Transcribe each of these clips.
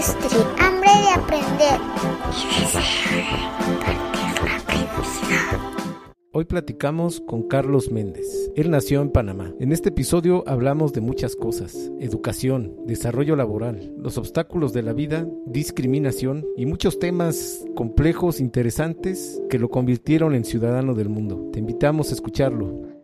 Hambre de aprender. Hoy platicamos con Carlos Méndez. Él nació en Panamá. En este episodio hablamos de muchas cosas. Educación, desarrollo laboral, los obstáculos de la vida, discriminación y muchos temas complejos, interesantes, que lo convirtieron en ciudadano del mundo. Te invitamos a escucharlo.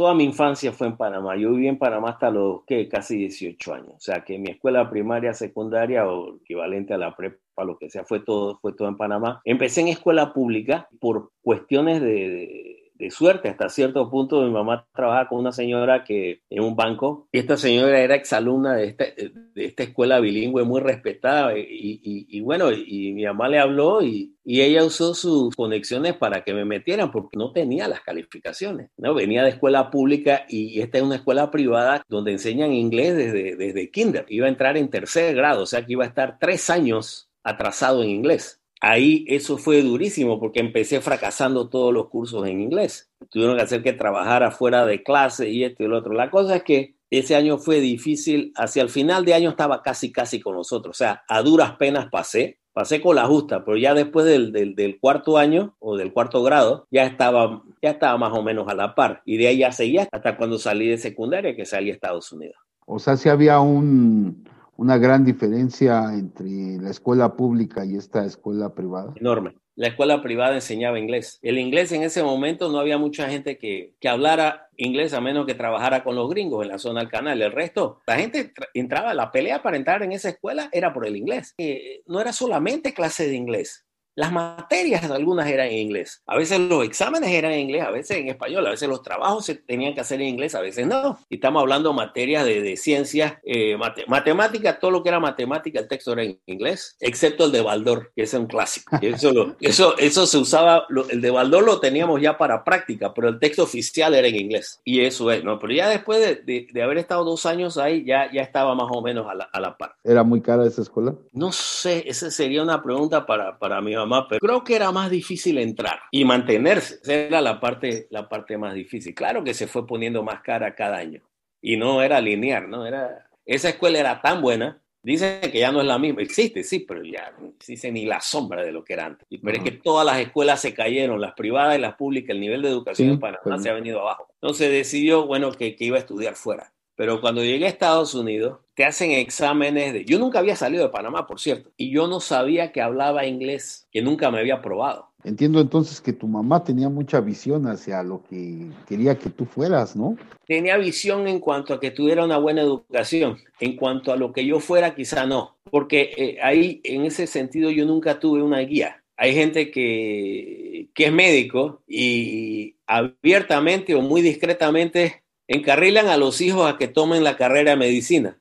Toda mi infancia fue en Panamá. Yo viví en Panamá hasta los ¿qué? casi 18 años. O sea que mi escuela primaria, secundaria o equivalente a la prepa, lo que sea, fue todo, fue todo en Panamá. Empecé en escuela pública por cuestiones de, de de suerte hasta cierto punto. Mi mamá trabajaba con una señora que en un banco y esta señora era exalumna de esta, de esta escuela bilingüe muy respetada y, y, y bueno, y mi mamá le habló y, y, ella usó sus conexiones para que me metieran porque no tenía las calificaciones. ¿no? Venía de escuela pública y esta es una escuela privada donde enseñan inglés desde, desde kinder. Iba a entrar en tercer grado, o sea que iba a estar tres años atrasado en inglés ahí eso fue durísimo porque empecé fracasando todos los cursos en inglés. Tuvieron que hacer que trabajara fuera de clase y esto y lo otro. La cosa es que ese año fue difícil. Hacia el final de año estaba casi, casi con nosotros. O sea, a duras penas pasé. Pasé con la justa, pero ya después del, del, cuarto año o del cuarto grado, ya estaba, ya estaba más o menos a la par. Y de ahí ya seguía hasta cuando salí de secundaria, que salí a Estados Unidos. O sea, si había un, una gran diferencia entre la escuela pública y esta escuela privada? Enorme. La escuela privada enseñaba inglés. El inglés en ese momento no había mucha gente que, que hablara inglés a menos que trabajara con los gringos en la zona del canal. El resto, la gente entraba, la pelea para entrar en esa escuela era por el inglés. Eh, no era solamente clase de inglés, las materias, algunas eran en inglés. A veces los exámenes eran en inglés, a veces en español, a veces los trabajos se tenían que hacer en inglés, a veces no. Y estamos hablando de materias de, de ciencias, eh, mate, matemática, todo lo que era matemática, el texto era en inglés, excepto el de Baldor, que es un clásico. Eso, lo, eso, eso se usaba, lo, el de Baldor lo teníamos ya para práctica, pero el texto oficial era en inglés. Y eso es, ¿no? Pero ya después de, de, de haber estado dos años ahí, ya, ya estaba más o menos a la, a la par. ¿Era muy cara esa escuela? No sé, esa sería una pregunta para, para mi mamá, pero creo que era más difícil entrar y mantenerse. Esa era la parte, la parte más difícil. Claro que se fue poniendo más cara cada año y no era lineal, ¿no? Era, esa escuela era tan buena. Dicen que ya no es la misma. Existe, sí, pero ya no existe ni la sombra de lo que era antes. Pero uh -huh. es que todas las escuelas se cayeron, las privadas y las públicas, el nivel de educación sí, en Panamá pues. se ha venido abajo. Entonces decidió, bueno, que, que iba a estudiar fuera. Pero cuando llegué a Estados Unidos, te hacen exámenes de... Yo nunca había salido de Panamá, por cierto, y yo no sabía que hablaba inglés, que nunca me había probado. Entiendo entonces que tu mamá tenía mucha visión hacia lo que quería que tú fueras, ¿no? Tenía visión en cuanto a que tuviera una buena educación. En cuanto a lo que yo fuera, quizá no. Porque eh, ahí, en ese sentido, yo nunca tuve una guía. Hay gente que, que es médico y abiertamente o muy discretamente encarrilan a los hijos a que tomen la carrera de medicina,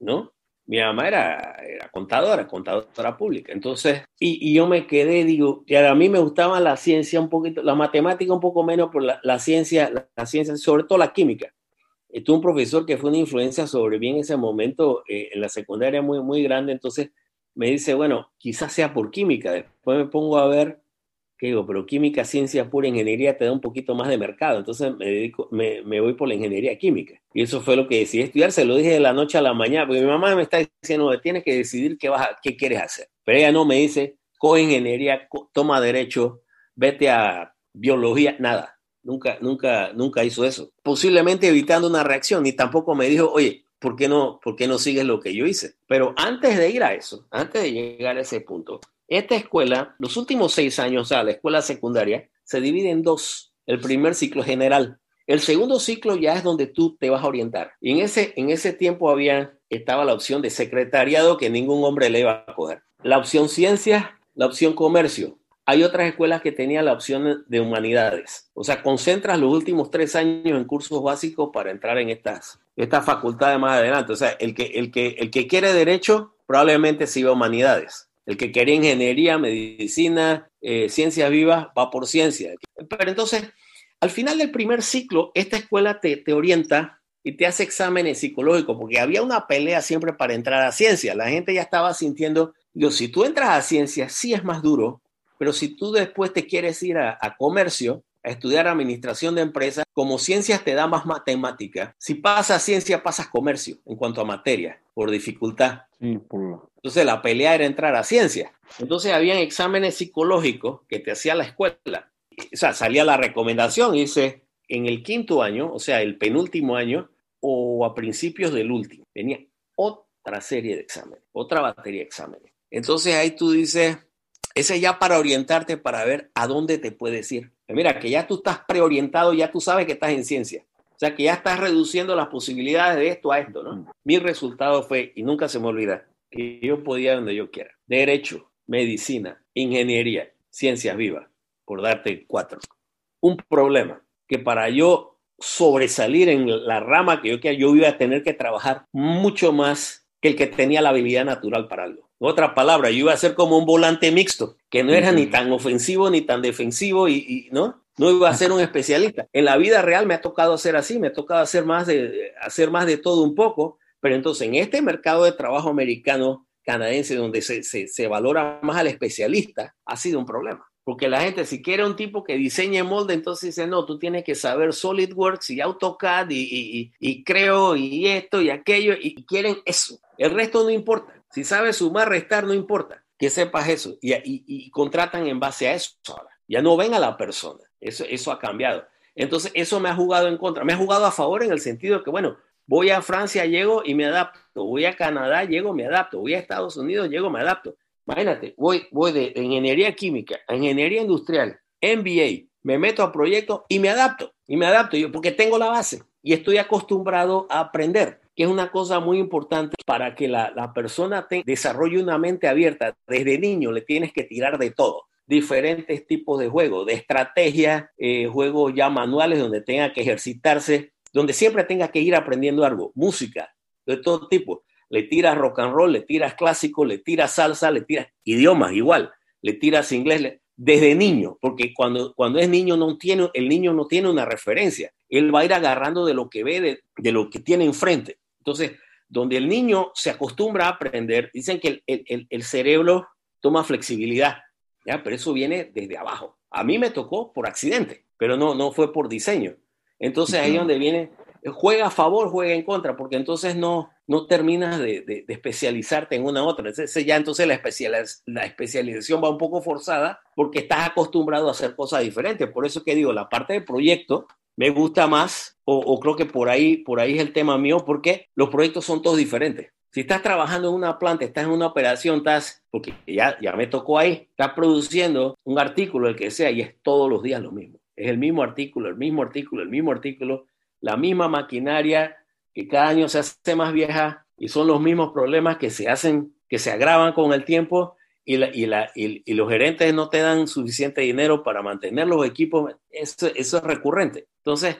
¿no? Mi mamá era, era contadora, contadora pública. Entonces, y, y, yo me quedé, digo, y a mí me gustaba la ciencia un poquito, la matemática un poco menos, pero la, ciencia, la, la, ciencia, sobre todo la química. Y tuve un profesor que fue una influencia sobre mí en ese momento, eh, en la secundaria muy, muy grande, entonces me dice, bueno, quizás sea por química. Después me pongo a ver que digo, pero química, ciencia pura, ingeniería te da un poquito más de mercado. Entonces me, dedico, me, me, voy por la ingeniería química. Y eso fue lo que decidí estudiar. Se lo dije de la noche a la mañana, porque mi mamá me está diciendo, tienes que decidir qué, vas a, qué quieres hacer. Pero ella no me dice, coge ingeniería, co toma derecho, vete a biología, nada. Nunca, nunca, nunca hizo eso. Posiblemente evitando una reacción. Y tampoco me dijo, oye, ¿por qué no, por qué no sigues lo que yo hice? Pero antes de ir a eso, antes de llegar a ese punto, esta escuela, los últimos seis años, sea, la escuela secundaria, se divide en dos. El primer ciclo general. El segundo ciclo ya es donde tú te vas a orientar. Y en ese, en ese tiempo había, estaba la opción de secretariado que ningún hombre le iba a coger. La opción ciencia, la opción comercio. Hay otras escuelas que tenían la opción de humanidades. O sea, concentras los últimos tres años en cursos básicos para entrar en estas, estas facultades más adelante. O sea, el que, el que, el que quiere derecho probablemente se iba a humanidades el que quería ingeniería, medicina, eh, ciencias vivas, va por ciencia. Pero entonces, al final del primer ciclo, esta escuela te, te orienta y te hace exámenes psicológicos, porque había una pelea siempre para entrar a ciencia. La gente ya estaba sintiendo, digo, si tú entras a ciencia, sí es más duro, pero si tú después te quieres ir a, a comercio, a estudiar administración de empresas, como ciencias te da más matemática, si pasas ciencia, pasas comercio en cuanto a materia, por dificultad. Entonces la pelea era entrar a ciencia. Entonces habían exámenes psicológicos que te hacía la escuela. O sea, salía la recomendación y dice, en el quinto año, o sea, el penúltimo año, o a principios del último, tenía otra serie de exámenes, otra batería de exámenes. Entonces ahí tú dices, ese ya para orientarte, para ver a dónde te puedes ir. Mira, que ya tú estás preorientado, ya tú sabes que estás en ciencia. O sea, que ya estás reduciendo las posibilidades de esto a esto, ¿no? Mm. Mi resultado fue, y nunca se me olvida, que yo podía donde yo quiera. Derecho, medicina, ingeniería, ciencias vivas, por darte cuatro. Un problema que para yo sobresalir en la rama que yo quiera, yo iba a tener que trabajar mucho más que el que tenía la habilidad natural para algo. otra palabra, yo iba a ser como un volante mixto, que no era ni tan ofensivo ni tan defensivo y, ¿no? No iba a ser un especialista. En la vida real me ha tocado hacer así, me ha tocado hacer más de, hacer más de todo un poco, pero entonces en este mercado de trabajo americano, canadiense, donde se, se valora más al especialista, ha sido un problema. Porque la gente, si quiere un tipo que diseñe molde, entonces dice, no, tú tienes que saber SolidWorks y AutoCAD y, y, creo y esto y aquello, y quieren eso. El resto no importa. Si sabes sumar, restar, no importa. Que sepas eso. Y, contratan en base a eso ahora. Ya no ven a la persona. Eso, eso ha cambiado. Entonces, eso me ha jugado en contra. Me ha jugado a favor en el sentido de que, bueno, voy a Francia, llego y me adapto. Voy a Canadá, llego, me adapto. Voy a Estados Unidos, llego, me adapto. Imagínate, voy, voy de ingeniería química a ingeniería industrial, MBA, me meto a proyectos y me adapto. Y me adapto yo porque tengo la base y estoy acostumbrado a aprender, que es una cosa muy importante para que la, persona desarrolle una mente abierta. Desde niño le tienes que tirar de todo. Diferentes tipos de juegos, de estrategia, eh, juegos ya manuales donde tenga que ejercitarse, donde siempre tenga que ir aprendiendo algo, música de todo tipo. Le tiras rock and roll, le tiras clásico, le tiras salsa, le tiras idiomas igual, le tiras inglés desde niño, porque cuando, cuando es niño no tiene, el niño no tiene una referencia, él va a ir agarrando de lo que ve, de, lo que tiene enfrente. Entonces, donde el niño se acostumbra a aprender, dicen que el, cerebro toma flexibilidad, ¿ya? pero eso viene desde abajo. A mí me tocó por accidente, pero no, no fue por diseño. Entonces ahí es donde viene juega a favor, juega en contra, porque entonces no, no terminas de, especializarte en una u otra. Entonces, ya entonces la, la especialización va un poco forzada porque estás acostumbrado a hacer cosas diferentes. Por eso que digo, la parte de proyecto me gusta más, o, creo que por ahí, por ahí es el tema mío, porque los proyectos son todos diferentes. Si estás trabajando en una planta, estás en una operación, estás, porque ya, ya me tocó ahí, estás produciendo un artículo, el que sea, y es todos los días lo mismo. Es el mismo artículo, el mismo artículo, el mismo artículo, la misma maquinaria que cada año se hace más vieja y son los mismos problemas que se hacen, que se agravan con el tiempo y, los gerentes no te dan suficiente dinero para mantener los equipos. Eso es recurrente. Entonces,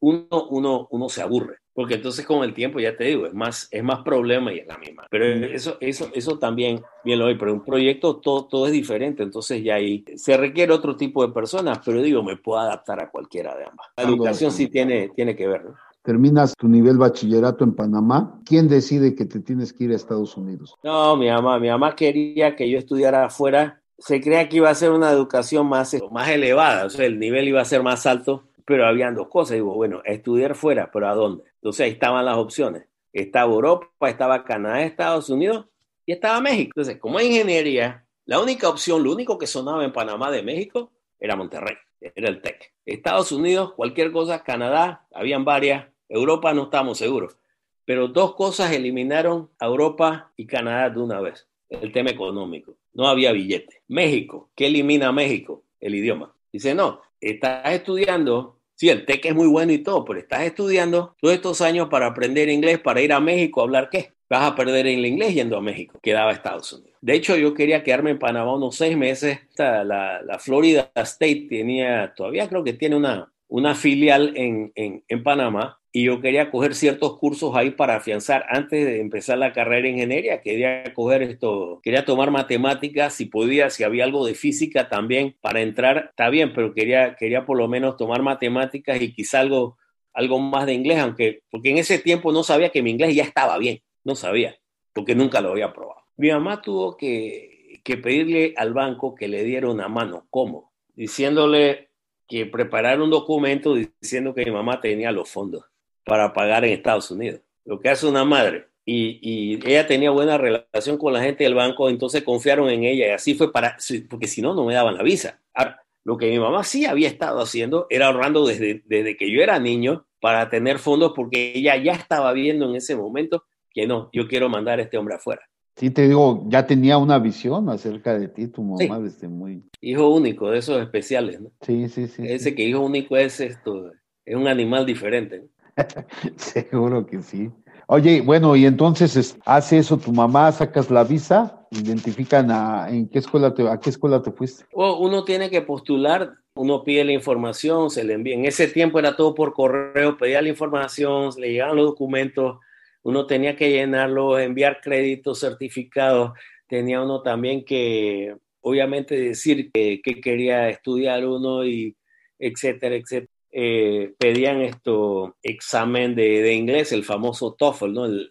uno, uno, uno se aburre, porque entonces con el tiempo, ya te digo, es más, es más problema y es la misma. Pero eso, eso, eso también, bien lo hay, pero un proyecto todo, todo es diferente, entonces ya ahí se requiere otro tipo de personas, pero digo, me puedo adaptar a cualquiera de ambas. La educación sí tiene, tiene que ver, ¿no? terminas tu nivel bachillerato en Panamá, ¿quién decide que te tienes que ir a Estados Unidos? No, mi mamá, mi mamá quería que yo estudiara afuera. Se creía que iba a ser una educación más, más elevada, o sea, el nivel iba a ser más alto pero habían dos cosas. Digo, bueno, estudiar fuera, pero ¿a dónde? Entonces ahí estaban las opciones. Estaba Europa, estaba Canadá, Estados Unidos y estaba México. Entonces, como ingeniería, la única opción, lo único que sonaba en Panamá de México era Monterrey, era el TEC. Estados Unidos, cualquier cosa, Canadá, habían varias. Europa no estamos seguros. Pero dos cosas eliminaron a Europa y Canadá de una vez. El tema económico. No había billete. México, ¿qué elimina a México? El idioma. Dice, no, estás estudiando, sí, el TEC es muy bueno y todo, pero estás estudiando todos estos años para aprender inglés, para ir a México a hablar qué. Vas a perder el inglés yendo a México, quedaba Estados Unidos. De hecho, yo quería quedarme en Panamá unos seis meses. La, la Florida State tenía, todavía creo que tiene una, una filial en, en, en Panamá y yo quería coger ciertos cursos ahí para afianzar antes de empezar la carrera de ingeniería. Quería coger esto, quería tomar matemáticas, si podía, si había algo de física también para entrar, está bien, pero quería, quería por lo menos tomar matemáticas y quizá algo, algo más de inglés, aunque, porque en ese tiempo no sabía que mi inglés ya estaba bien, no sabía, porque nunca lo había probado. Mi mamá tuvo que, que pedirle al banco que le diera una mano, ¿cómo? Diciéndole, que preparar un documento diciendo que mi mamá tenía los fondos para pagar en Estados Unidos. Lo que hace una madre. Y, y, ella tenía buena relación con la gente del banco, entonces confiaron en ella y así fue para, porque si no, no me daban la visa. Ahora, lo que mi mamá sí había estado haciendo era ahorrando desde, desde que yo era niño para tener fondos porque ella ya estaba viendo en ese momento que no, yo quiero mandar a este hombre afuera. Sí, te digo, ya tenía una visión acerca de ti, tu mamá, desde muy... Hijo único, de esos especiales, ¿no? Sí, sí, sí. Ese que hijo único es esto, es un animal diferente. Seguro que sí. Oye, bueno, y entonces hace eso tu mamá, sacas la visa, identifican a en qué escuela te, a qué escuela te fuiste. uno tiene que postular, uno pide la información, se le envía. En ese tiempo era todo por correo, pedía la información, le llegaban los documentos, uno tenía que llenarlo, enviar créditos, certificados, tenía uno también que, obviamente, decir que, quería estudiar uno y etcétera, etcétera. Eh, pedían esto examen de, inglés, el famoso TOEFL, ¿no? El,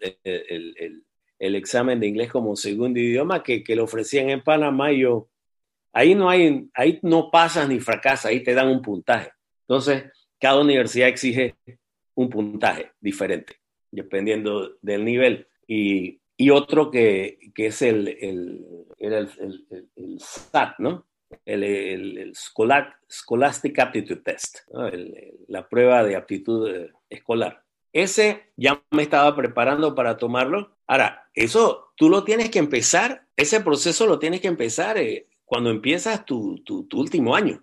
el, examen de inglés como segundo idioma que, que lo ofrecían en Panamá. Y yo, ahí no hay, ahí no pasas ni fracasas, ahí te dan un puntaje. Entonces, cada universidad exige un puntaje diferente dependiendo del nivel. Y, y otro que, que, es el, el, el, el, SAT, ¿no? El, Scholastic Aptitude Test, la prueba de aptitud eh, escolar. Ese ya me estaba preparando para tomarlo. Ahora, eso tú lo tienes que empezar, ese proceso lo tienes que empezar eh, cuando empiezas tu, tu, último año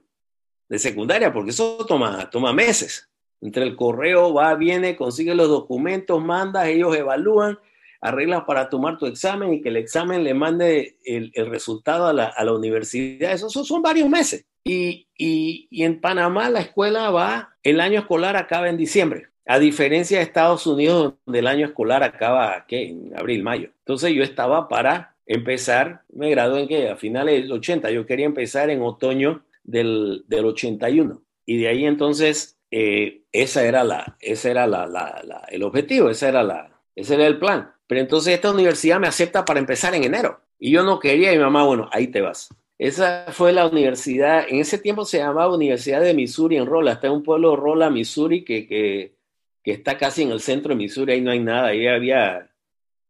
de secundaria, porque eso toma, toma meses. Entre el correo va, viene, consigue los documentos, manda, ellos evalúan, arreglas para tomar tu examen y que el examen le mande el, resultado a la, a la, universidad. Eso, son varios meses. Y, y, y, en Panamá la escuela va, el año escolar acaba en diciembre, a diferencia de Estados Unidos, donde el año escolar acaba ¿qué? en abril, mayo. Entonces yo estaba para empezar, me gradué en que a finales del 80, yo quería empezar en otoño del, del 81. Y de ahí entonces eh, esa era la, ese era la, la, el objetivo, esa era la, ese era el plan. Pero entonces esta universidad me acepta para empezar en enero. Y yo no quería, y mi mamá, bueno, ahí te vas. Esa fue la universidad, en ese tiempo se llamaba Universidad de Missouri en Rolla, está en un pueblo Rolla, Missouri, que, que, que está casi en el centro de Missouri, ahí no hay nada, ahí había,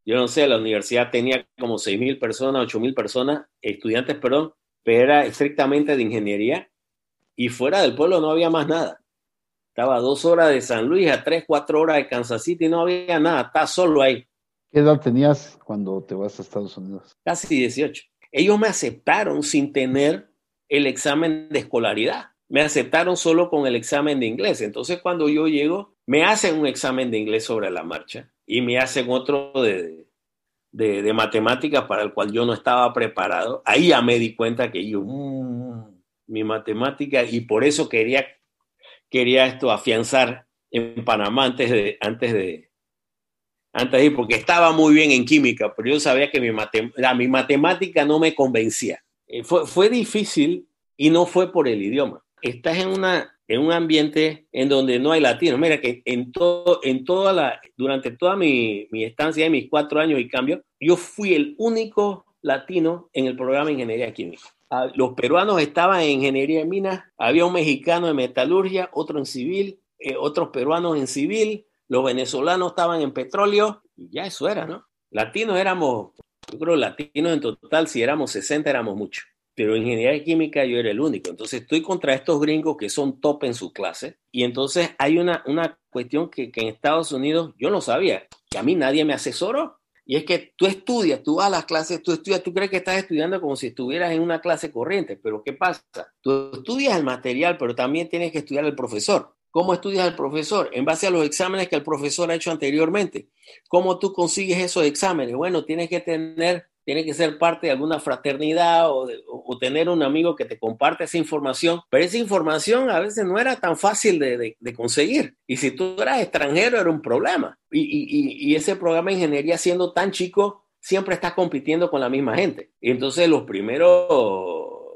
yo no sé, la universidad tenía como seis mil personas, ocho mil personas, estudiantes, perdón, pero era estrictamente de ingeniería, y fuera del pueblo no había más nada. Estaba a dos horas de San Luis, a tres, cuatro horas de Kansas City, no había nada, está solo ahí. ¿Qué edad tenías cuando te vas a Estados Unidos? Casi 18. Ellos me aceptaron sin tener el examen de escolaridad. Me aceptaron solo con el examen de inglés. Entonces, cuando yo llego, me hacen un examen de inglés sobre la marcha y me hacen otro de, de, de matemáticas para el cual yo no estaba preparado. Ahí ya me di cuenta que yo, mm, mi matemática, y por eso quería quería esto afianzar en Panamá antes de, antes de, antes de ir, porque estaba muy bien en química, pero yo sabía que mi, mi matemática no me convencía. Eh, fue, fue difícil y no fue por el idioma. Estás en, una, en un ambiente en donde no hay latino. Mira que en, todo, en toda la, durante toda mi, mi estancia de mis cuatro años y cambio, yo fui el único latino en el programa de ingeniería química. Ah, los peruanos estaban en ingeniería de minas, había un mexicano en metalurgia, otro en civil, eh, otros peruanos en civil, los venezolanos estaban en petróleo, y ya eso era, ¿no? Latinos éramos, yo creo latinos en total, si éramos 60 éramos muchos, pero en ingeniería química yo era el único. Entonces estoy contra estos gringos que son top en su clase, y entonces hay una, una cuestión que, que en Estados Unidos yo no sabía, que a mí nadie me asesoró. Y es que tú estudias, tú vas a las clases, tú estudias, tú crees que estás estudiando como si estuvieras en una clase corriente, pero ¿qué pasa? Tú estudias el material, pero también tienes que estudiar el profesor. ¿Cómo estudias al profesor? En base a los exámenes que el profesor ha hecho anteriormente. ¿Cómo tú consigues esos exámenes? Bueno, tienes que tener tiene que ser parte de alguna fraternidad o, tener un amigo que te comparte esa información, pero esa información a veces no era tan fácil de, conseguir. Y si tú eras extranjero era un problema. Y, ese programa de ingeniería siendo tan chico, siempre estás compitiendo con la misma gente. Y entonces los primeros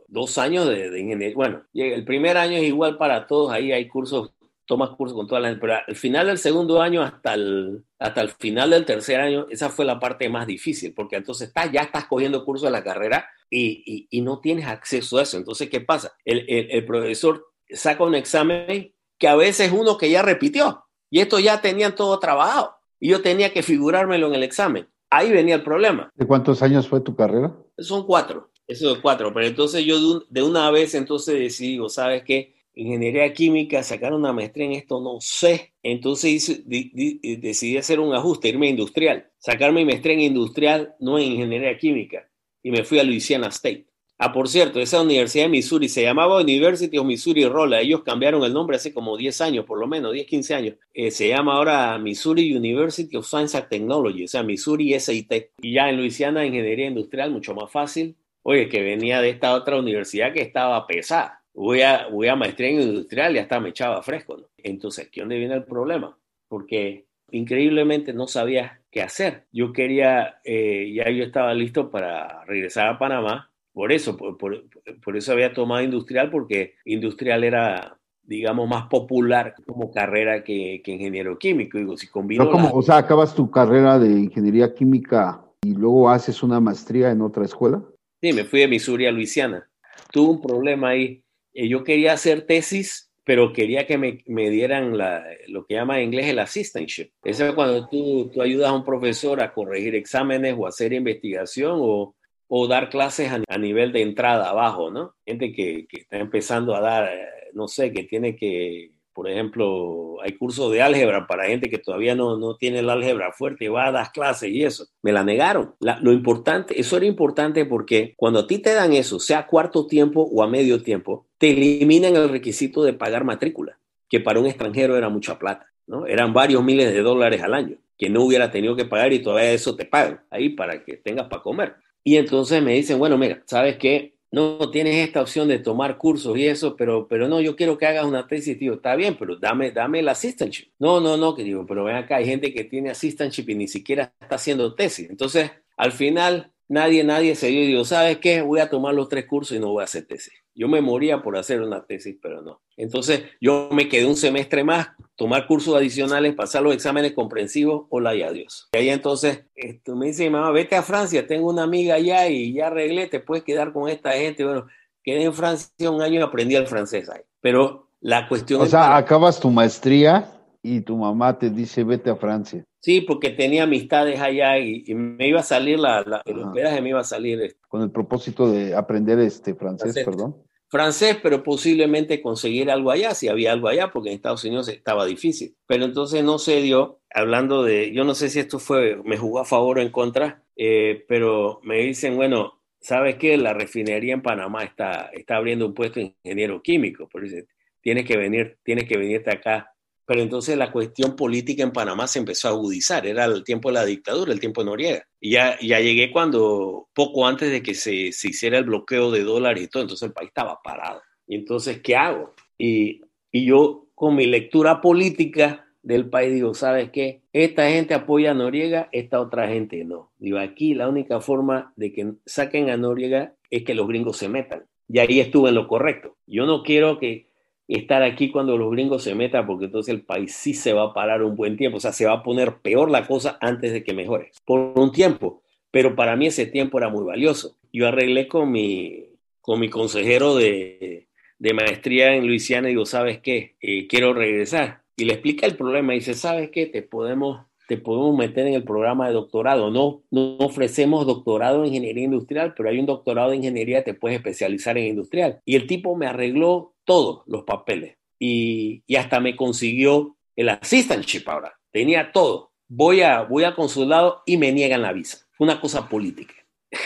dos años de, de ingeniería, bueno, el primer año es igual para todos, ahí hay cursos tomas cursos con todas las pero al final del segundo año hasta el, hasta el final del tercer año, esa fue la parte más difícil, porque entonces estás, ya estás cogiendo cursos de la carrera y, y, no tienes acceso a eso. Entonces, ¿qué pasa? El, el, el, profesor saca un examen que a veces uno que ya repitió y estos ya tenían todo trabajado y yo tenía que figurármelo en el examen. Ahí venía el problema. ¿De cuántos años fue tu carrera? Son cuatro, eso de cuatro, pero entonces yo de una vez entonces decidí, ¿sabes qué? Ingeniería química, sacar una maestría en esto, no sé. Entonces decidí hacer un ajuste, irme a industrial, sacar mi maestría en industrial, no en ingeniería química, y me fui a Louisiana State. Ah, por cierto, esa universidad de Missouri se llamaba University of Missouri Rolla. Ellos cambiaron el nombre hace como 10 años, por lo menos, 10, 15 años. Eh, se llama ahora Missouri University of Science and Technology, o sea, Missouri SIT. Y ya en Luisiana, ingeniería industrial, mucho más fácil. Oye, que venía de esta otra universidad que estaba pesada. Voy a, voy a maestría en industrial y hasta me echaba fresco. ¿no? Entonces, ¿qué dónde viene el problema? Porque increíblemente no sabía qué hacer. Yo quería, eh, ya yo estaba listo para regresar a Panamá por eso, por, eso había tomado industrial, porque industrial era, digamos, más popular como carrera que, ingeniero químico. Digo, si combino. O sea, acabas tu carrera de ingeniería química y luego haces una maestría en otra escuela. Sí, me fui de Missouri a Luisiana. Tuve un problema ahí. Eh, yo quería hacer tesis, pero quería que me, me dieran la, lo que llama en inglés el assistantship. Eso es cuando tú, tú ayudas a un profesor a corregir exámenes o hacer investigación o o dar clases a, nivel de entrada abajo, ¿no? Gente que, que, está empezando a dar, eh, no sé, que tiene que, por ejemplo, hay cursos de álgebra para gente que todavía no, no tiene el álgebra fuerte, va a dar clases y eso. Me la negaron. lo importante, eso era importante porque cuando a ti te dan eso, sea a cuarto tiempo o a medio tiempo, te eliminan el requisito de pagar matrícula, que para un extranjero era mucha plata, ¿no? Eran varios miles de dólares al año que no hubiera tenido que pagar y todavía eso te pagan ahí para que tengas para comer. Y entonces me dicen, bueno, mira, ¿sabes qué? No tienes esta opción de tomar cursos y eso, pero, pero no, yo quiero que hagas una tesis, tío. Está bien, pero dame, dame el assistantship. No, no, no, que digo, pero ven acá, hay gente que tiene assistantship y ni siquiera está haciendo tesis. Entonces, al final, nadie, nadie se dio y digo, ¿sabes qué? Voy a tomar los tres cursos y no voy a hacer tesis. Yo me moría por hacer una tesis, pero no. Entonces, yo me quedé un semestre más, tomar cursos adicionales, pasar los exámenes comprensivos, hola y adiós. Y ahí entonces esto, me dice, mamá, vete a Francia, tengo una amiga allá y ya arreglé, te puedes quedar con esta gente. Bueno, quedé en Francia un año y aprendí el francés ahí. Pero la cuestión... O sea, acabas tu maestría y tu mamá te dice, vete a Francia. Sí, porque tenía amistades allá y, me iba a salir, la, la el hospedaje me iba a salir. Este. Con el propósito de aprender este francés, perdón. Francés, pero posiblemente conseguir algo allá, si había algo allá, porque en Estados Unidos estaba difícil. Pero entonces no se dio, hablando de, yo no sé si esto fue, me jugó a favor o en contra, eh, pero me dicen, bueno, ¿sabes qué? La refinería en Panamá está, está abriendo un puesto de ingeniero químico, por eso tienes que venir, tienes que venirte acá pero entonces la cuestión política en Panamá se empezó a agudizar, era el tiempo de la dictadura, el tiempo de Noriega. Y ya, ya llegué cuando, poco antes de que se, se hiciera el bloqueo de dólares y todo, entonces el país estaba parado. Y entonces, ¿qué hago? Y, y yo, con mi lectura política del país, digo, ¿sabes qué? Esta gente apoya a Noriega, esta otra gente no. Digo, aquí la única forma de que saquen a Noriega es que los gringos se metan. Y ahí estuve en lo correcto. Yo no quiero que estar aquí cuando los gringos se metan, porque entonces el país sí se va a parar un buen tiempo, o sea, se va a poner peor la cosa antes de que mejore, por un tiempo. Pero para mí ese tiempo era muy valioso. Yo arreglé con mi, con mi consejero de, de maestría en Luisiana y digo, ¿sabes qué? Eh, quiero regresar. Y le explica el problema y dice, ¿sabes qué? Te podemos, te podemos meter en el programa de doctorado. No, no ofrecemos doctorado en ingeniería industrial, pero hay un doctorado de ingeniería, te puedes especializar en industrial. Y el tipo me arregló todos los papeles y, hasta me consiguió el assistantship ahora. Tenía todo. Voy, a, voy al consulado y me niegan la visa. Una cosa política.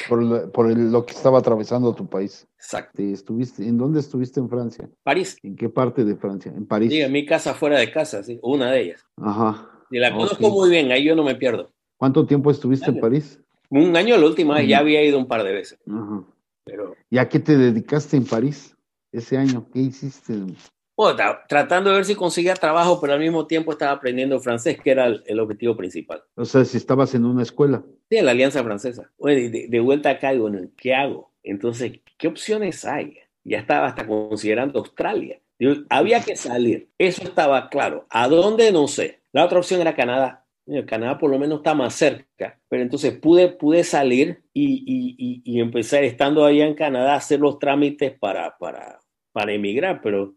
Por, lo que estaba atravesando tu país. Exacto. Estuviste, ¿En dónde estuviste en Francia? París. ¿En qué parte de Francia? En París. Sí, en mi casa fuera de casa, sí, una de ellas. Ajá. Y la conozco muy bien, ahí yo no me pierdo. ¿Cuánto tiempo estuviste en París? Un año la última vez, ya había ido un par de veces. Ajá. Pero... ¿Y a qué te dedicaste en París? ese año? ¿Qué hiciste? Bueno, tratando de ver si conseguía trabajo, pero al mismo tiempo estaba aprendiendo francés, que era el, objetivo principal. O sea, si estabas en una escuela. Sí, en la Alianza Francesa. Bueno, de, vuelta acá, y bueno, ¿qué hago? Entonces, ¿qué opciones hay? Ya estaba hasta considerando Australia. había que salir, eso estaba claro. ¿A dónde? No sé. La otra opción era Canadá. Canadá por lo menos está más cerca, pero entonces pude, pude salir y, y, y, empezar, estando allá en Canadá, a hacer los trámites para, para, para emigrar, pero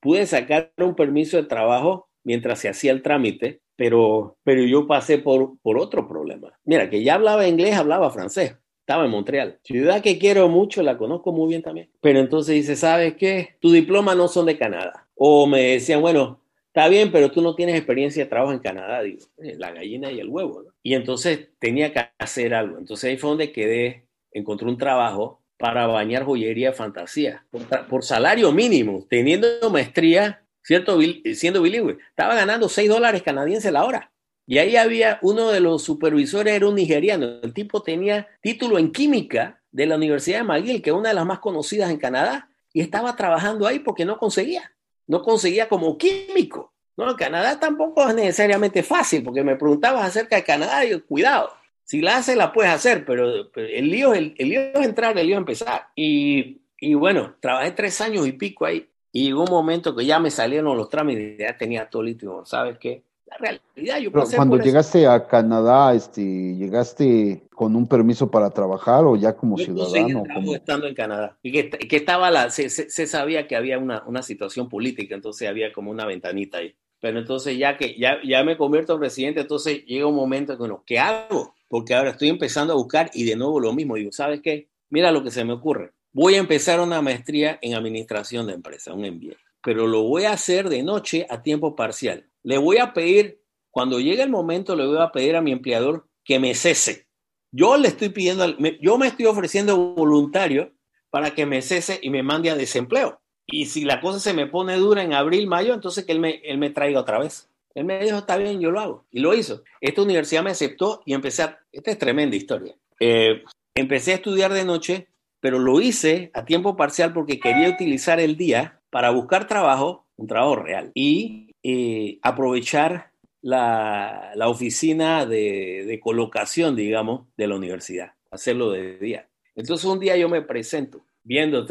pude sacar un permiso de trabajo mientras se hacía el trámite, pero, pero yo pasé por, por otro problema. Mira, que ya hablaba inglés, hablaba francés. Estaba en Montreal. Ciudad que quiero mucho, la conozco muy bien también. Pero entonces dice, ¿sabes qué? Tu diploma no son de Canadá. O me decían, bueno, está bien, pero tú no tienes experiencia de trabajo en Canadá. Digo, eh, la gallina y el huevo. Y entonces tenía que hacer algo. Entonces ahí fue donde quedé, encontré un trabajo para bañar joyería de fantasía por, salario mínimo, teniendo maestría, cierto, siendo bilingüe. Estaba ganando 6 dólares canadienses la hora. Y ahí había uno de los supervisores, era un nigeriano. El tipo tenía título en química de la Universidad de McGill, que es una de las más conocidas en Canadá, y estaba trabajando ahí porque no conseguía. No conseguía como químico. No, Canadá tampoco es necesariamente fácil, porque me preguntabas acerca de Canadá y yo, cuidado, si la haces, la puedes hacer, pero, el, lío, el, lío es entrar, el lío es empezar. Y, y, bueno, trabajé tres años y pico ahí. Y llegó un momento que ya me salieron los trámites, ya tenía todo listo. ¿Sabes qué? La realidad, yo pero cuando llegaste a Canadá, este, ¿llegaste con un permiso para trabajar o ya como ciudadano? Como... estando en Canadá. Y que, que estaba la, se, se, sabía que había una, una situación política, entonces había como una ventanita ahí. Pero entonces ya que ya, ya me convierto en residente, entonces llega un momento que, bueno, ¿qué hago? porque ahora estoy empezando a buscar y de nuevo lo mismo. Digo, ¿sabes qué? Mira lo que se me ocurre. Voy a empezar una maestría en administración de empresa, un MBA, pero lo voy a hacer de noche a tiempo parcial. Le voy a pedir, cuando llegue el momento, le voy a pedir a mi empleador que me cese. Yo le estoy pidiendo, yo me estoy ofreciendo voluntario para que me cese y me mande a desempleo. Y si la cosa se me pone dura en abril, mayo, entonces que él me, él me traiga otra vez. Él me dijo, está bien, yo lo hago. Y lo hizo. Esta universidad me aceptó y empecé a... Esta es tremenda historia. Eh, empecé a estudiar de noche, pero lo hice a tiempo parcial porque quería utilizar el día para buscar trabajo, un trabajo real, y eh, aprovechar la, la oficina de, de, colocación, digamos, de la universidad, hacerlo de día. Entonces un día yo me presento viendo,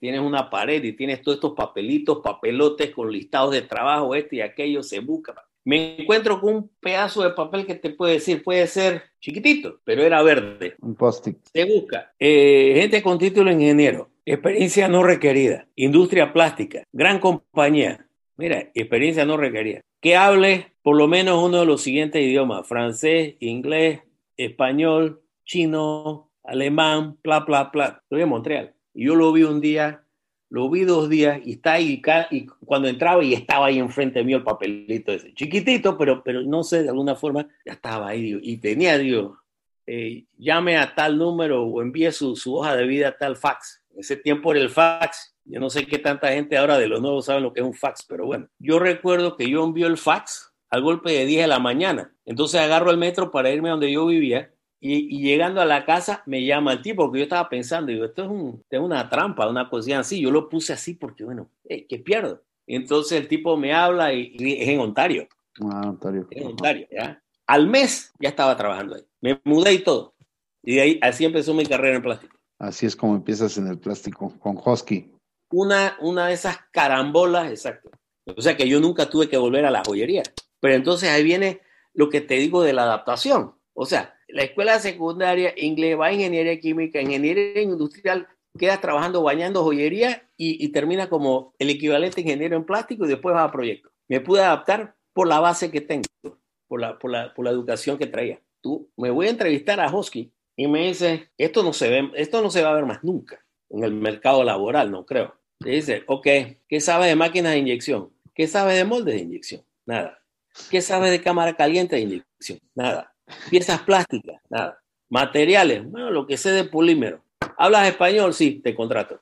tienes una pared y tienes todos estos papelitos, papelotes con listados de trabajo, este y aquello, se busca. Me encuentro con un pedazo de papel que te puede decir, puede ser chiquitito, pero era verde. Un post-it. Se busca. Eh, gente con título ingeniero, experiencia no requerida, industria plástica, gran compañía. Mira, experiencia no requerida. Que hable por lo menos uno de los siguientes idiomas, francés, inglés, español, chino, alemán, bla, bla, bla. Estoy en Montreal. Yo lo vi un día, lo vi dos días y está ahí, y cuando entraba y estaba ahí enfrente mío el papelito ese, chiquitito, pero, no sé, de alguna forma ya estaba ahí, y tenía, digo, eh, llame a tal número o envíe su, hoja de vida a tal fax. Ese tiempo era el fax. Yo no sé qué tanta gente ahora de los nuevos saben lo que es un fax, pero bueno, yo recuerdo que yo envío el fax al golpe de 10 de la mañana. Entonces agarro el metro para irme a donde yo vivía y, llegando a la casa me llama el tipo, porque yo estaba pensando, digo, esto es, un, es una trampa, una cosilla así. Yo lo puse así porque, bueno, eh, ¿qué pierdo? entonces el tipo me habla y, es en Ontario. Ah, Ontario. en Ontario, ¿ya? Al mes ya estaba trabajando ahí. Me mudé y todo. Y de ahí, así empezó mi carrera en plástico. Así es como empiezas en el plástico, con Hosky. Una, una de esas carambolas, exacto. O sea que yo nunca tuve que volver a la joyería. Pero entonces ahí viene lo que te digo de la adaptación. O sea, la escuela secundaria, inglés, va ingeniería química, ingeniería industrial, quedas trabajando bañando joyería y, termina como el equivalente ingeniero en plástico y después va a proyecto. Me pude adaptar por la base que tengo, por la, por la, por la educación que traía. Tú, me voy a entrevistar a Hosky y me dice, esto no se ve, esto no se va a ver más nunca en el mercado laboral, no creo. Le dice, ok, ¿qué sabe de máquinas de inyección? ¿Qué sabe de moldes de inyección? Nada. ¿Qué sabe de cámara caliente de inyección? Nada. Piezas plásticas, nada. Materiales, bueno, lo que sé de polímero. ¿Hablas español? Sí, te contrato.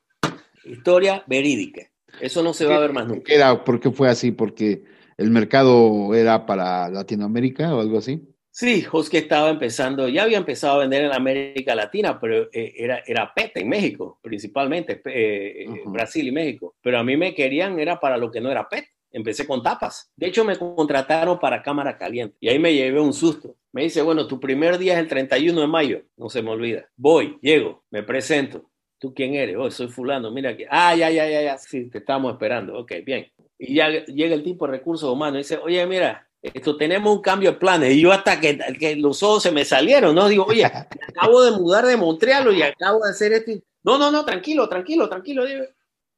Historia verídica. Eso no se va a ver más nunca. ¿Por qué fue así? ¿Porque el mercado era para Latinoamérica o algo así? Sí, que estaba empezando, ya había empezado a vender en América Latina, pero eh, era, era PET en México, principalmente, eh, eh, Brasil y México. Pero a mí me querían, era para lo que no era PET empecé con tapas. De hecho, me contrataron para cámara caliente y ahí me llevé un susto. Me dice, bueno, tu primer día es el 31 de mayo, no se me olvida. Voy, llego, me presento. ¿Tú quién eres? Oh, soy fulano, mira aquí. Ah, ya, ya, ya, ya, sí, te estamos esperando. Ok, bien. Y ya llega el tipo de recursos humanos y dice, oye, mira, esto tenemos un cambio de planes. Y yo hasta que, que los ojos se me salieron, ¿no? Digo, oye, acabo de mudar de Montreal y acabo de hacer esto. No, no, no, tranquilo, tranquilo, tranquilo.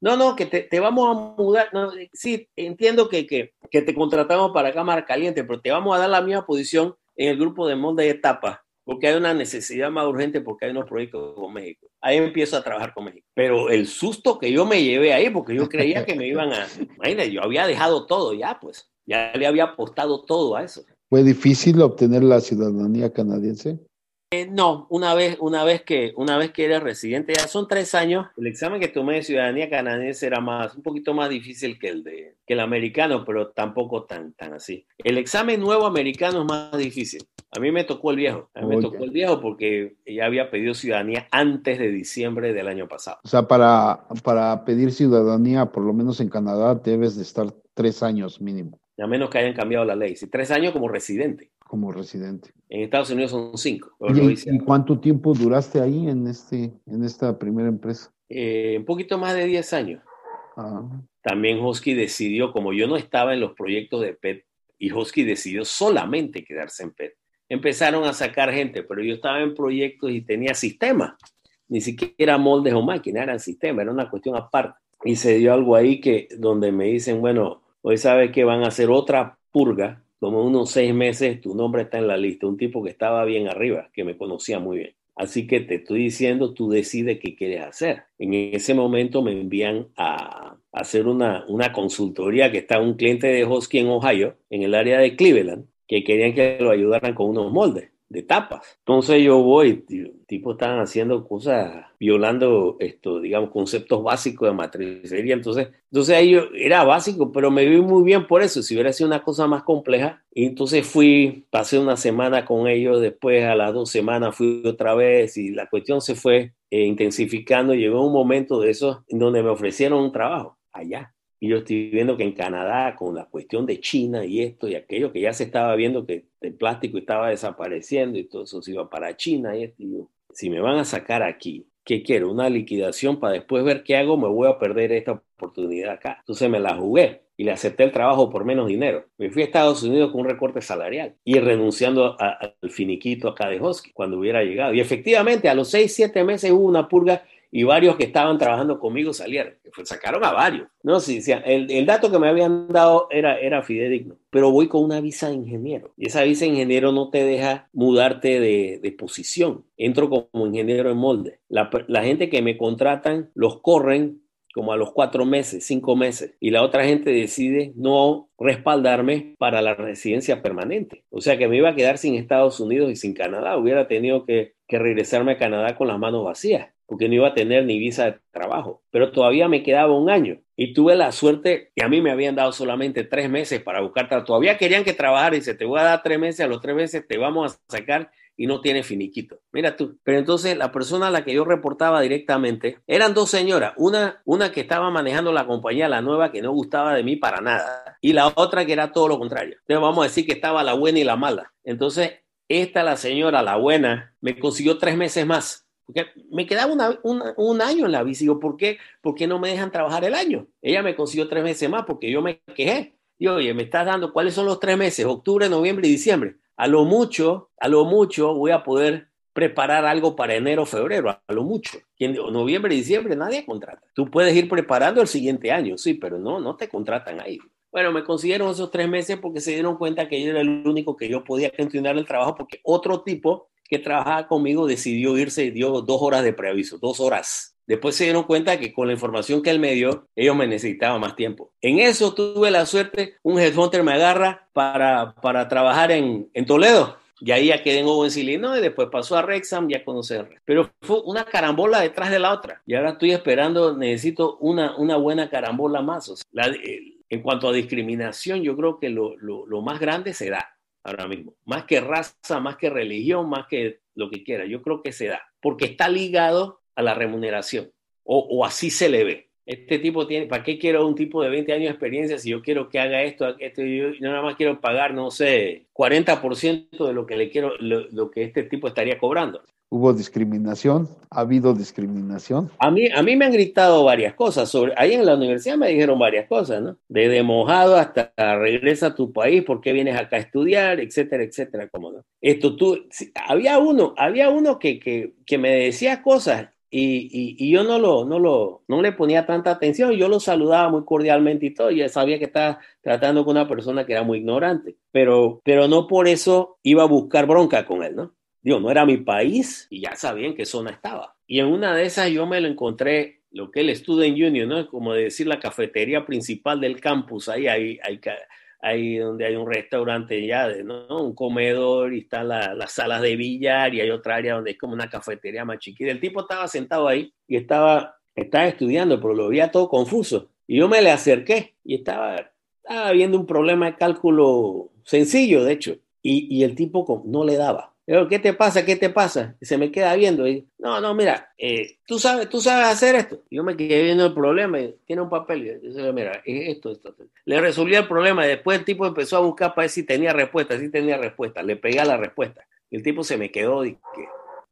No, no, que te, te vamos a mudar. No, sí, entiendo que, que, que, te contratamos para cámara caliente, pero te vamos a dar la misma posición en el grupo de de etapa, porque hay una necesidad más urgente, porque hay unos proyectos con México. Ahí empiezo a trabajar con México. Pero el susto que yo me llevé ahí, porque yo creía que me iban a... Imagínate, yo había dejado todo ya, pues. Ya le había apostado todo a eso. ¿Fue difícil obtener la ciudadanía canadiense? Eh, no, una vez, una vez que, una vez que eres residente, ya son tres años. El examen que tomé de ciudadanía canadiense era más, un poquito más difícil que el de, que el americano, pero tampoco tan, tan así. El examen nuevo americano es más difícil. A mí me tocó el viejo. A mí me tocó el viejo porque ya había pedido ciudadanía antes de diciembre del año pasado. O sea, para, para pedir ciudadanía, por lo menos en Canadá, debes de estar tres años mínimo. A menos que hayan cambiado la ley. Si tres años como residente como residente. En Estados Unidos son cinco. ¿Y, cuánto tiempo duraste ahí en, este, en esta primera empresa? Eh, un poquito más de 10 años. Ah. También Hosky decidió, como yo no estaba en los proyectos de PET, y Hosky decidió solamente quedarse en PET. Empezaron a sacar gente, pero yo estaba en proyectos y tenía sistema. Ni siquiera moldes o máquinas, eran sistemas, era una cuestión aparte. Y se dio algo ahí que donde me dicen, bueno, hoy sabes que van a hacer otra purga como unos seis meses, tu nombre está en la lista. Un tipo que estaba bien arriba, que me conocía muy bien. Así que te estoy diciendo, tú decides qué quieres hacer. En ese momento me envían a, hacer una, una consultoría que está un cliente de Hosky en Ohio, en el área de Cleveland, que querían que lo ayudaran con unos moldes de tapas. Entonces yo voy, tipo estaban haciendo cosas, violando esto, digamos, conceptos básicos de matricería. Entonces, entonces ahí era básico, pero me vi muy bien por eso. Si hubiera sido una cosa más compleja, y entonces fui, pasé una semana con ellos, después a las dos semanas fui otra vez y la cuestión se fue eh, intensificando. Llegó un momento de eso en donde me ofrecieron un trabajo allá. Y yo estoy viendo que en Canadá, con la cuestión de China y esto y aquello, que ya se estaba viendo que el plástico estaba desapareciendo y todo eso se iba para China y esto, y yo, si me van a sacar aquí, ¿qué quiero? Una liquidación para después ver qué hago, me voy a perder esta oportunidad acá. Entonces me la jugué y le acepté el trabajo por menos dinero. Me fui a Estados Unidos con un recorte salarial y renunciando al finiquito acá de Hosky cuando hubiera llegado. Y efectivamente, a los seis, siete meses hubo una purga y varios que estaban trabajando conmigo salieron. sacaron a varios. No, sí, el, el, dato que me habían dado era, fidedigno, pero voy con una visa de ingeniero y esa visa de ingeniero no te deja mudarte de, posición. Entro como ingeniero en molde. La, la gente que me contratan los corren como a los cuatro meses, cinco meses, y la otra gente decide no respaldarme para la residencia permanente. O sea que me iba a quedar sin Estados Unidos y sin Canadá. Hubiera tenido que, que regresarme a Canadá con las manos vacías porque no iba a tener ni visa de trabajo. Pero todavía me quedaba un año y tuve la suerte que a mí me habían dado solamente tres meses para buscar trabajo. Todavía querían que trabajara y dice, te voy a dar tres meses, a los tres meses te vamos a sacar y no tiene finiquito. Mira tú. Pero entonces la persona a la que yo reportaba directamente eran dos señoras. Una, una que estaba manejando la compañía, la nueva, que no gustaba de mí para nada. Y la otra que era todo lo contrario. Entonces vamos a decir que estaba la buena y la mala. Entonces, esta, la señora, la buena, me consiguió tres meses más. Porque me quedaba un año en la bici. Digo, ¿por qué? ¿por qué no me dejan trabajar el año? Ella me consiguió tres meses más porque yo me quejé. Y oye, me estás dando, ¿cuáles son los tres meses? Octubre, noviembre y diciembre a lo mucho, a lo mucho voy a poder preparar algo para enero, febrero, a lo mucho. En noviembre, diciembre nadie contrata. Tú puedes ir preparando el siguiente año, sí, pero no, no te contratan ahí. Bueno, me consiguieron esos tres meses porque se dieron cuenta que yo era el único que yo podía continuar el trabajo porque otro tipo que trabajaba conmigo decidió irse y dio dos horas de preaviso, dos horas. Después se dieron cuenta que con la información que él me dio, ellos me necesitaban más tiempo. En eso tuve la suerte, un headhunter me agarra para, para trabajar en, en Toledo. Y ahí ya quedé en Owens, Illinois, después pasó a Rexham, ya conocí Pero fue una carambola detrás de la otra. Y ahora estoy esperando, necesito una, una buena carambola más. en cuanto a discriminación, yo creo que lo, lo, lo más grande se da ahora mismo. Más que raza, más que religión, más que lo que quiera. Yo creo que se da. Porque está ligado a la remuneración, o, así se le ve. Este tipo tiene, ¿para qué quiero un tipo de 20 años de experiencia si yo quiero que haga esto, esto yo nada más quiero pagar, no sé, 40% de lo que le quiero, lo, que este tipo estaría cobrando? ¿Hubo discriminación? ¿Ha habido discriminación? A mí, a mí me han gritado varias cosas. Sobre, ahí en la universidad me dijeron varias cosas, ¿no? Desde mojado hasta regresa a tu país, ¿por qué vienes acá a estudiar? Etcétera, etcétera. Como no. Esto tú, había uno, había uno que, que, que me decía cosas y, y, yo no lo, no lo, no le ponía tanta atención, yo lo saludaba muy cordialmente y todo, y sabía que estaba tratando con una persona que era muy ignorante, pero, pero no por eso iba a buscar bronca con él, ¿no? Digo, no era mi país y ya sabían qué zona estaba. Y en una de esas yo me lo encontré, lo que es el Student Union, ¿no? Como decir la cafetería principal del campus, ahí hay, hay, ahí donde hay un restaurante ya, de, ¿no? Un comedor y están las salas de billar y hay otra área donde es como una cafetería más chiquita. El tipo estaba sentado ahí y estaba, estaba estudiando, pero lo veía todo confuso. Y yo me le acerqué y estaba, estaba viendo un problema de cálculo sencillo, de hecho. Y, y el tipo no le daba. ¿Qué te pasa? ¿Qué te pasa? Y se me queda viendo y, no, no, mira, eh, tú, sabes, tú sabes hacer esto. Yo me quedé viendo el problema y tiene un papel. Y yo, mira, esto, esto. Le resolví el problema y después el tipo empezó a buscar para ver si tenía respuesta, si tenía respuesta. Le pegué la respuesta. Y el tipo se me quedó y que,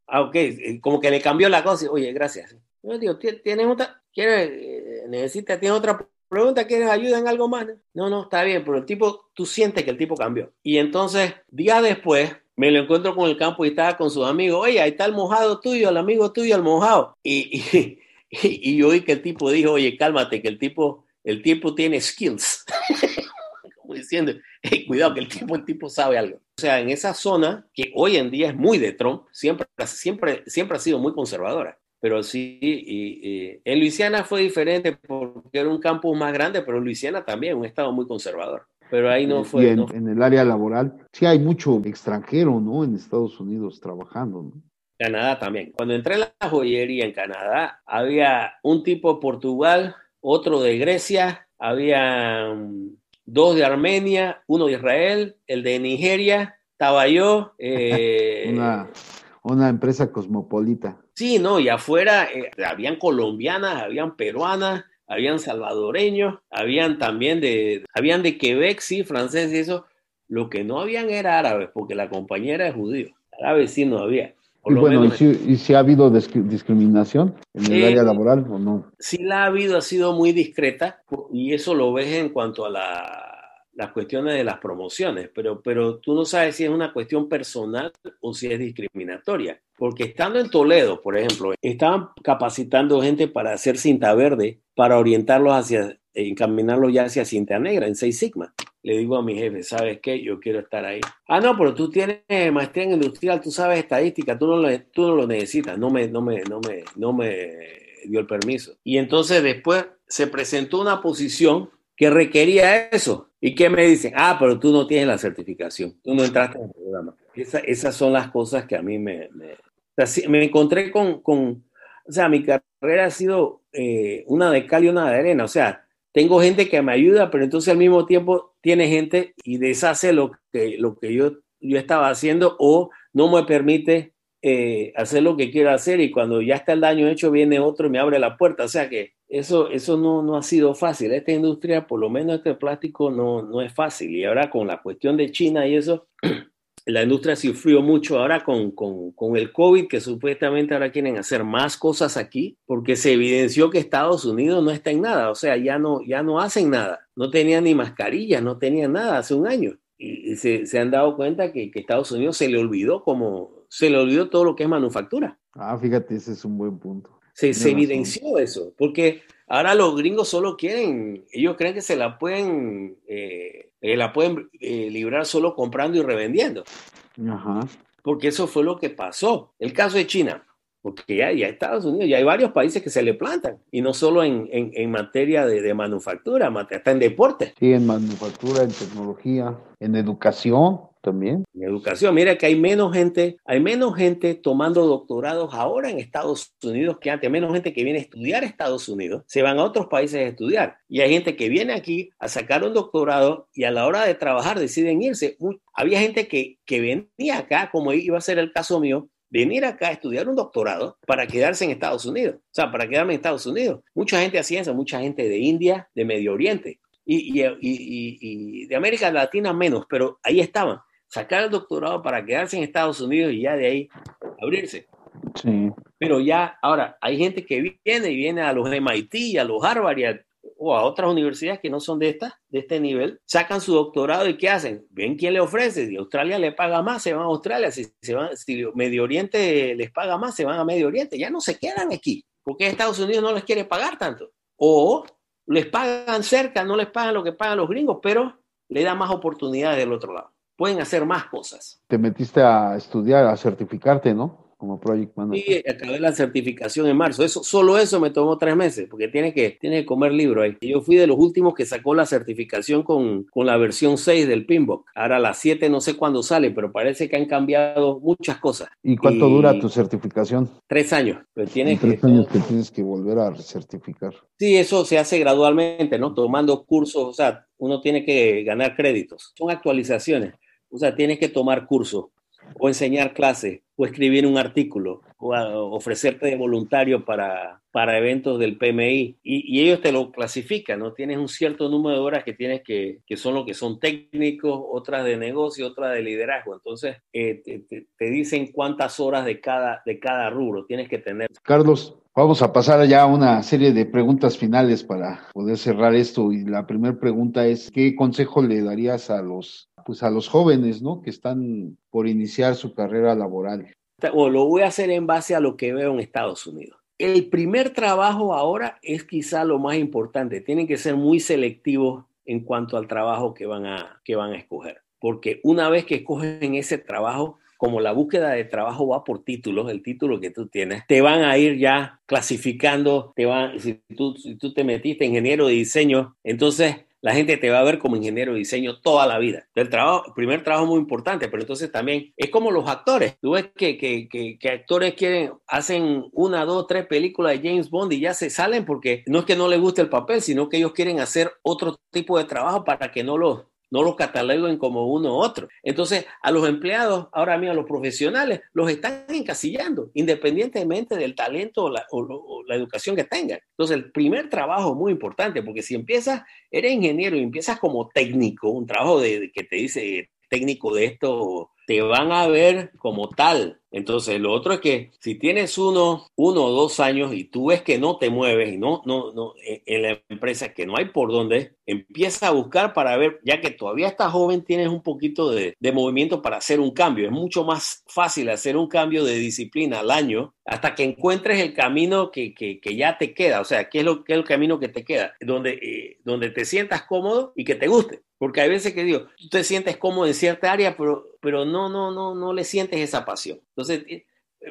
ah, ok, como que le cambió la cosa. Y, Oye, gracias. Yo digo, ¿tienes otra? ¿Quieres, eh, necesitas, tienes otra pregunta, ¿quieres ayuda en algo más? No, no, está bien, pero el tipo, tú sientes que el tipo cambió. Y entonces, días después, me lo encuentro con el campo y estaba con sus amigos, oye, ahí está el mojado tuyo, el amigo tuyo, el mojado. Y, y, y, yo oí que el tipo dijo, oye, cálmate, que el tipo, el tipo tiene skills. Como diciendo, cuidado, que el tipo, el tipo sabe algo. O sea, en esa zona, que hoy en día es muy de Trump, siempre, siempre, siempre ha sido muy conservadora. Pero sí, y, en Luisiana fue diferente porque era un campus más grande, pero Luisiana también, un estado muy conservador pero ahí no fue. en, el área laboral, sí hay mucho extranjero, ¿no? En Estados Unidos trabajando, ¿no? Canadá también. Cuando entré en la joyería en Canadá, había un tipo de Portugal, otro de Grecia, había mm, dos de Armenia, uno de Israel, el de Nigeria, estaba yo. Eh, una, una, empresa cosmopolita. Sí, no, y afuera eh, habían colombianas, habían peruanas, habían salvadoreños, habían también de, habían de Quebec, sí, franceses y eso. Lo que no habían era árabes, porque la compañera es judío. Árabes sí no había. y bueno, ¿y si, ha habido discriminación en el área laboral o no? Sí la ha habido, ha sido muy discreta y eso lo ves en cuanto a la las cuestiones de las promociones, pero, pero tú no sabes si es una cuestión personal o si es discriminatoria. Porque estando en Toledo, por ejemplo, estaban capacitando gente para hacer cinta verde, para orientarlos hacia, encaminarlos ya hacia cinta negra en Seis Sigma. Le digo a mi jefe, ¿sabes qué? Yo quiero estar ahí. Ah, no, pero tú tienes maestría en industrial, tú sabes estadística, tú no lo, tú no lo necesitas. No me, no, me, no, me, no me dio el permiso. Y entonces después se presentó una posición que requería eso. ¿Y qué me dicen? Ah, pero tú no tienes la certificación, tú no entraste en el programa. esas son las cosas que a mí me... Me, encontré con, con, O sea, mi carrera ha sido eh, una de cal y una de arena. O sea, tengo gente que me ayuda, pero entonces al mismo tiempo tiene gente y deshace lo que, lo que yo, yo estaba haciendo o no me permite eh, hacer lo que quiero hacer y cuando ya está el daño hecho viene otro y me abre la puerta. O sea que eso, eso no, no ha sido fácil. Esta industria, por lo menos este plástico, no, no es fácil. Y ahora con la cuestión de China y eso, la industria sufrió mucho ahora con, con, con, el COVID, que supuestamente ahora quieren hacer más cosas aquí, porque se evidenció que Estados Unidos no está en nada, o sea, ya no, ya no hacen nada, no tenían ni mascarillas, no tenían nada hace un año. Y, se, se, han dado cuenta que, que Estados Unidos se le olvidó como, se le olvidó todo lo que es manufactura. Ah, fíjate, ese es un buen punto. Se, se evidenció eso, porque ahora los gringos solo quieren, ellos creen que se la pueden, eh, eh, la pueden eh, librar solo comprando y revendiendo. Ajá. Porque eso fue lo que pasó. El caso de China, porque ya, ya Estados Unidos, ya hay varios países que se le plantan, y no solo en, en, en materia de, de, manufactura, hasta en deporte. Sí, en manufactura, en tecnología, en educación también. En educación, mira que hay menos gente, hay menos gente tomando doctorados ahora en Estados Unidos que antes, menos gente que viene a estudiar a Estados Unidos, se van a otros países a estudiar. Y hay gente que viene aquí a sacar un doctorado y a la hora de trabajar deciden irse. Había gente que, que venía acá, como iba a ser el caso mío, venir acá a estudiar un doctorado para quedarse en Estados Unidos, o sea, para quedarme en Estados Unidos. Mucha gente hacía eso, mucha gente de India, de Medio Oriente y, y, y, y de América Latina menos, pero ahí estaban sacar el doctorado para quedarse en Estados Unidos y ya de ahí abrirse. Sí. Pero ya, ahora, hay gente que viene y viene a los MIT, a los Harvard, y o a otras universidades que no son de esta, de este nivel, sacan su doctorado y ¿qué hacen? Ven quién le ofrece. Si Australia le paga más, se van a Australia. Si, se van, si Medio Oriente les paga más, se van a Medio Oriente. Ya no se quedan aquí, porque Estados Unidos no les quiere pagar tanto. O les pagan cerca, no les pagan lo que pagan los gringos, pero le dan más oportunidades del otro lado. Pueden hacer más cosas. Te metiste a estudiar, a certificarte, ¿no? como project manager. Sí, acabé la certificación en marzo. Eso, solo eso me tomó tres meses, porque tiene que, tiene que comer libro ahí. Yo fui de los últimos que sacó la certificación con, con la versión 6 del Pinbook. Ahora la 7 no sé cuándo sale, pero parece que han cambiado muchas cosas. ¿Y cuánto dura tu certificación? Tres años. Pero tienes tres años que tienes que volver a certificar. Sí, eso se hace gradualmente, ¿no? Tomando cursos, o sea, uno tiene que ganar créditos. Son actualizaciones. O sea, tienes que tomar cursos o enseñar clases, o escribir un artículo, o ofrecerte de voluntario para, para eventos del PMI. Y, ellos te lo clasifican, ¿no? Tienes un cierto número de horas que tienes que, que son lo que son técnicos, otras de negocio, otras de liderazgo. Entonces, eh, te, te, dicen cuántas horas de cada, de cada rubro tienes que tener. Carlos, Vamos a pasar ya a una serie de preguntas finales para poder cerrar esto. Y la primera pregunta es, ¿qué consejo le darías a los pues a los jóvenes, ¿no? Que están por iniciar su carrera laboral. O lo voy a hacer en base a lo que veo en Estados Unidos. El primer trabajo ahora es quizá lo más importante. Tienen que ser muy selectivos en cuanto al trabajo que van a, que van a escoger. Porque una vez que escogen ese trabajo, como la búsqueda de trabajo va por títulos, el título que tú tienes, te van a ir ya clasificando, te van, si tú, si tú te metiste ingeniero de diseño, entonces la gente te va a ver como ingeniero de diseño toda la vida. El trabajo, primer trabajo muy importante, pero entonces también es como los actores. Tú ves que, que, que, actores quieren, hacen una, dos, tres películas de James Bond y ya se salen porque no es que no les guste el papel, sino que ellos quieren hacer otro tipo de trabajo para que no los no los cataloguen como uno u otro. Entonces, a los empleados, ahora mismo a los profesionales, los están encasillando, independientemente del talento o la, educación que tengan. Entonces, el primer trabajo es muy importante, porque si empiezas, eres ingeniero y empiezas como técnico, un trabajo de que te dice técnico de esto, te van a ver como tal. Entonces, lo otro es que si tienes uno, uno o dos años y tú ves que no te mueves y no, no, no, en la empresa que no hay por dónde, empieza a buscar para ver, ya que todavía estás joven, tienes un poquito de, de movimiento para hacer un cambio. Es mucho más fácil hacer un cambio de disciplina al año hasta que encuentres el camino que, que, que ya te queda. O sea, ¿qué es, lo, qué es el camino que te queda? Donde, eh, donde te sientas cómodo y que te guste. Porque hay veces que digo, tú te sientes cómodo en cierta área, pero, pero no, no, no, no le sientes esa pasión. Entonces, eh,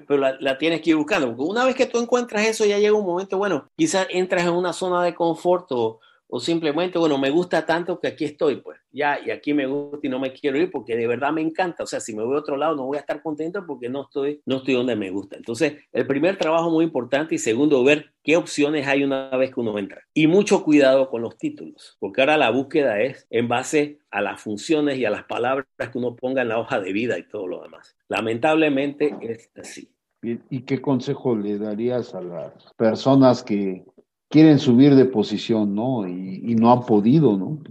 pero la, tienes que ir buscando. Porque una vez que tú encuentras eso, ya llega un momento, bueno, quizás entras en una zona de confort o, o simplemente, bueno, me gusta tanto que aquí estoy, pues ya, y aquí me gusta y no me quiero ir porque de verdad me encanta. O sea, si me voy a otro lado no voy a estar contento porque no estoy, no estoy donde me gusta. Entonces, el primer trabajo muy importante y segundo, ver qué opciones hay una vez que uno entra. Y mucho cuidado con los títulos, porque ahora la búsqueda es en base a las funciones y a las palabras que uno ponga en la hoja de vida y todo lo demás. Lamentablemente es así. ¿Y qué consejo le darías a las personas que quieren subir de posición, ¿no? Y, no han podido, ¿no?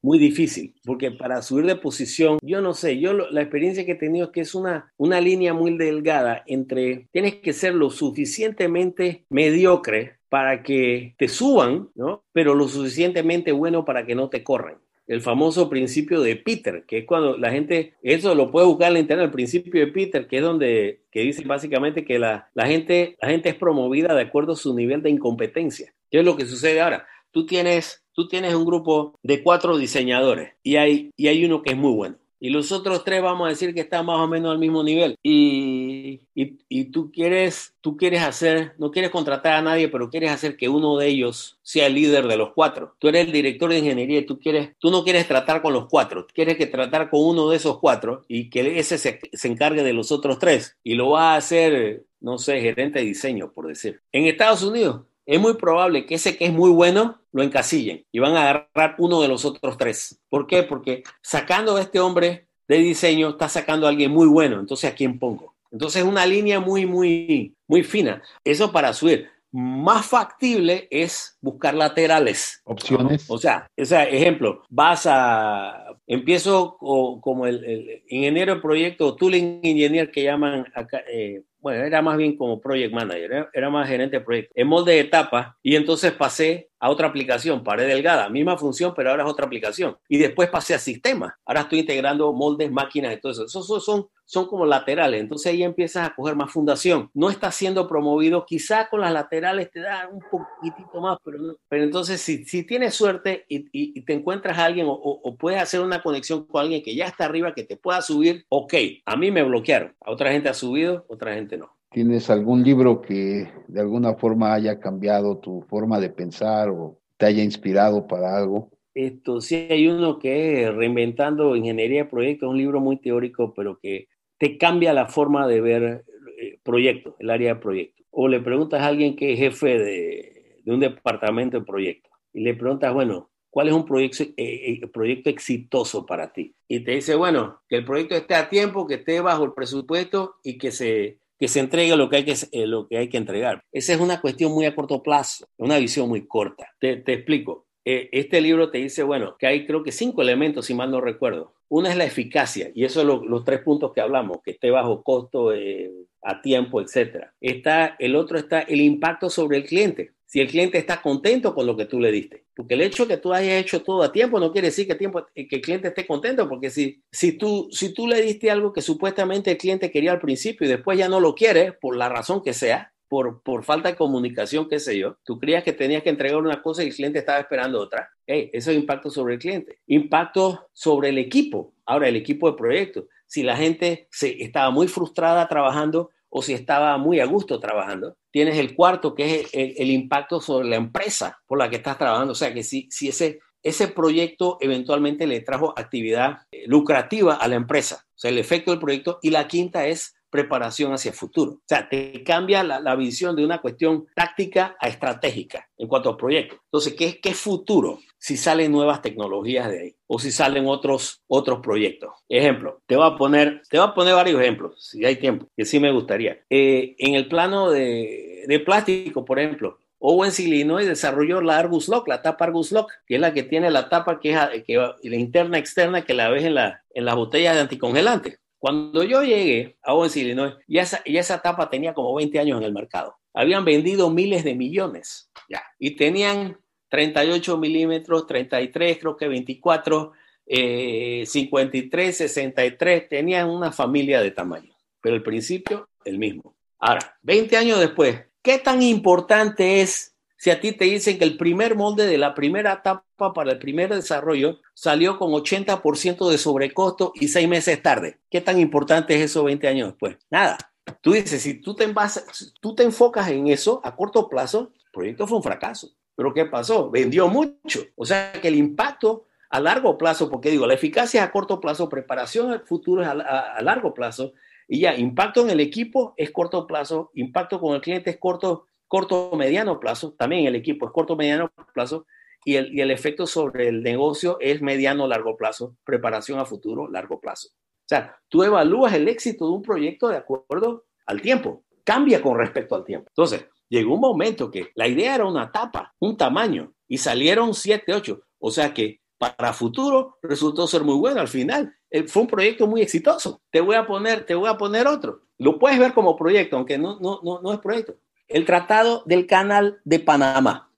Muy difícil, porque para subir de posición, yo no sé, yo la experiencia que he tenido es que es una, una línea muy delgada entre, tienes que ser lo suficientemente mediocre para que te suban, ¿no? Pero lo suficientemente bueno para que no te corran el famoso principio de Peter, que es cuando la gente, eso lo puede buscar en la internet, el principio de Peter, que es donde que dice básicamente que la, la, gente, la gente es promovida de acuerdo a su nivel de incompetencia. ¿Qué es lo que sucede ahora? Tú tienes, tú tienes un grupo de cuatro diseñadores y hay, y hay uno que es muy bueno y los otros tres vamos a decir que están más o menos al mismo nivel. Y, y, tú quieres, tú quieres hacer, no quieres contratar a nadie, pero quieres hacer que uno de ellos sea el líder de los cuatro. Tú eres el director de ingeniería y tú quieres, tú no quieres tratar con los cuatro, quieres que tratar con uno de esos cuatro y que ese se, se encargue de los otros tres. Y lo va a hacer, no sé, gerente de diseño, por decir. En Estados Unidos, es muy probable que ese que es muy bueno lo encasillen y van a agarrar uno de los otros tres. ¿Por qué? Porque sacando a este hombre de diseño está sacando a alguien muy bueno. Entonces, ¿a quién pongo? Entonces, es una línea muy, muy, muy fina. Eso para subir. Más factible es buscar laterales. Opciones. O sea, o sea ejemplo, vas a, empiezo como el, ingeniero de proyecto, tooling engineer que llaman acá, eh, era más bien como project manager, era, más gerente de proyecto, en molde de etapa, y entonces pasé a otra aplicación, pared delgada, misma función, pero ahora es otra aplicación. Y después pasé a sistemas. Ahora estoy integrando moldes, máquinas y todo eso. Esos son, son como laterales. Entonces ahí empiezas a coger más fundación. No está siendo promovido. Quizá con las laterales te da un poquitito más, pero, pero entonces si, si tienes suerte y, te encuentras a alguien o, o, puedes hacer una conexión con alguien que ya está arriba, que te pueda subir, ok. A mí me bloquearon. A otra gente ha subido, otra gente no. ¿Tienes algún libro que de alguna forma haya cambiado tu forma de pensar o te haya inspirado para algo? Esto sí hay uno que es Reinventando Ingeniería de Proyectos, un libro muy teórico, pero que te cambia la forma de ver eh, proyectos, el área de proyectos. O le preguntas a alguien que es jefe de, un departamento de proyectos y le preguntas, bueno, ¿cuál es un proyecto, eh, eh, proyecto exitoso para ti? Y te dice, bueno, que el proyecto esté a tiempo, que esté bajo el presupuesto y que se que se entregue lo que hay que, eh, lo que, hay que entregar. Esa es una cuestión muy a corto plazo, una visión muy corta. Te, te explico. Eh, este libro te dice, bueno, que hay creo que cinco elementos, si mal no recuerdo. Una es la eficacia, y eso es los tres puntos que hablamos, que esté bajo costo, eh, a tiempo, etcétera. Está, el otro está el impacto sobre el cliente si el cliente está contento con lo que tú le diste. Porque el hecho de que tú hayas hecho todo a tiempo no quiere decir que, tiempo, que el cliente esté contento, porque si, si, tú, si tú le diste algo que supuestamente el cliente quería al principio y después ya no lo quiere, por la razón que sea, por, por falta de comunicación, qué sé yo, tú creías que tenías que entregar una cosa y el cliente estaba esperando otra. Hey, eso es impacto sobre el cliente. Impacto sobre el equipo. Ahora, el equipo de proyecto. Si la gente se, estaba muy frustrada trabajando, o si estaba muy a gusto trabajando. Tienes el cuarto, que es el, impacto sobre la empresa por la que estás trabajando. O sea, que si, si ese, ese proyecto eventualmente le trajo actividad eh, lucrativa a la empresa. O sea, el efecto del proyecto. Y la quinta es preparación hacia el futuro. O sea, te cambia la, visión de una cuestión táctica a estratégica en cuanto al proyecto. Entonces, ¿qué, ¿qué futuro? Si salen nuevas tecnologías de ahí o si salen otros, otros proyectos. Ejemplo, te voy a poner, te voy a poner varios ejemplos, si hay tiempo, que sí me gustaría. Eh, en el plano de, plástico, por ejemplo, Owen Illinois desarrolló la Argus Lock, la tapa Argus Lock, que es la que tiene la tapa que es que, la interna externa que la ves en, la, en las botellas de anticongelante. Cuando yo llegué a Owens, Illinois, ya esa, esa tapa tenía como 20 años en el mercado. Habían vendido miles de millones, ya, y tenían 38 milímetros, 33, creo que 24, eh, 53, 63, tenían una familia de tamaño, pero el principio el mismo. Ahora, 20 años después, ¿qué tan importante es si a ti te dicen que el primer molde de la primera etapa para el primer desarrollo salió con 80% de sobrecosto y seis meses tarde? ¿Qué tan importante es eso 20 años después? Nada. Tú dices, si tú te, envasas, tú te enfocas en eso a corto plazo, el proyecto fue un fracaso. Pero ¿qué pasó? Vendió mucho. O sea que el impacto a largo plazo, porque digo, la eficacia a corto plazo, preparación al futuro es a, a largo plazo, y ya, impacto en el equipo es corto plazo, impacto con el cliente es corto corto o mediano plazo, también el equipo es corto o mediano plazo, y el, y el efecto sobre el negocio es mediano o largo plazo, preparación a futuro, largo plazo. O sea, tú evalúas el éxito de un proyecto de acuerdo al tiempo, cambia con respecto al tiempo. Entonces, llegó un momento que la idea era una tapa, un tamaño, y salieron siete, ocho. O sea que para futuro resultó ser muy bueno. Al final eh, fue un proyecto muy exitoso. Te voy a poner, te voy a poner otro. Lo puedes ver como proyecto, aunque no, no, no, no es proyecto el Tratado del Canal de Panamá.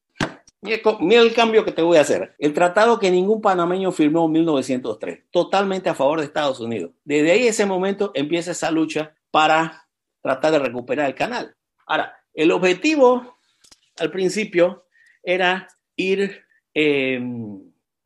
Mira el cambio que te voy a hacer. El tratado que ningún panameño firmó en 1903, totalmente a favor de Estados Unidos. Desde ahí, ese momento, empieza esa lucha para tratar de recuperar el canal. Ahora, el objetivo al principio era ir, em,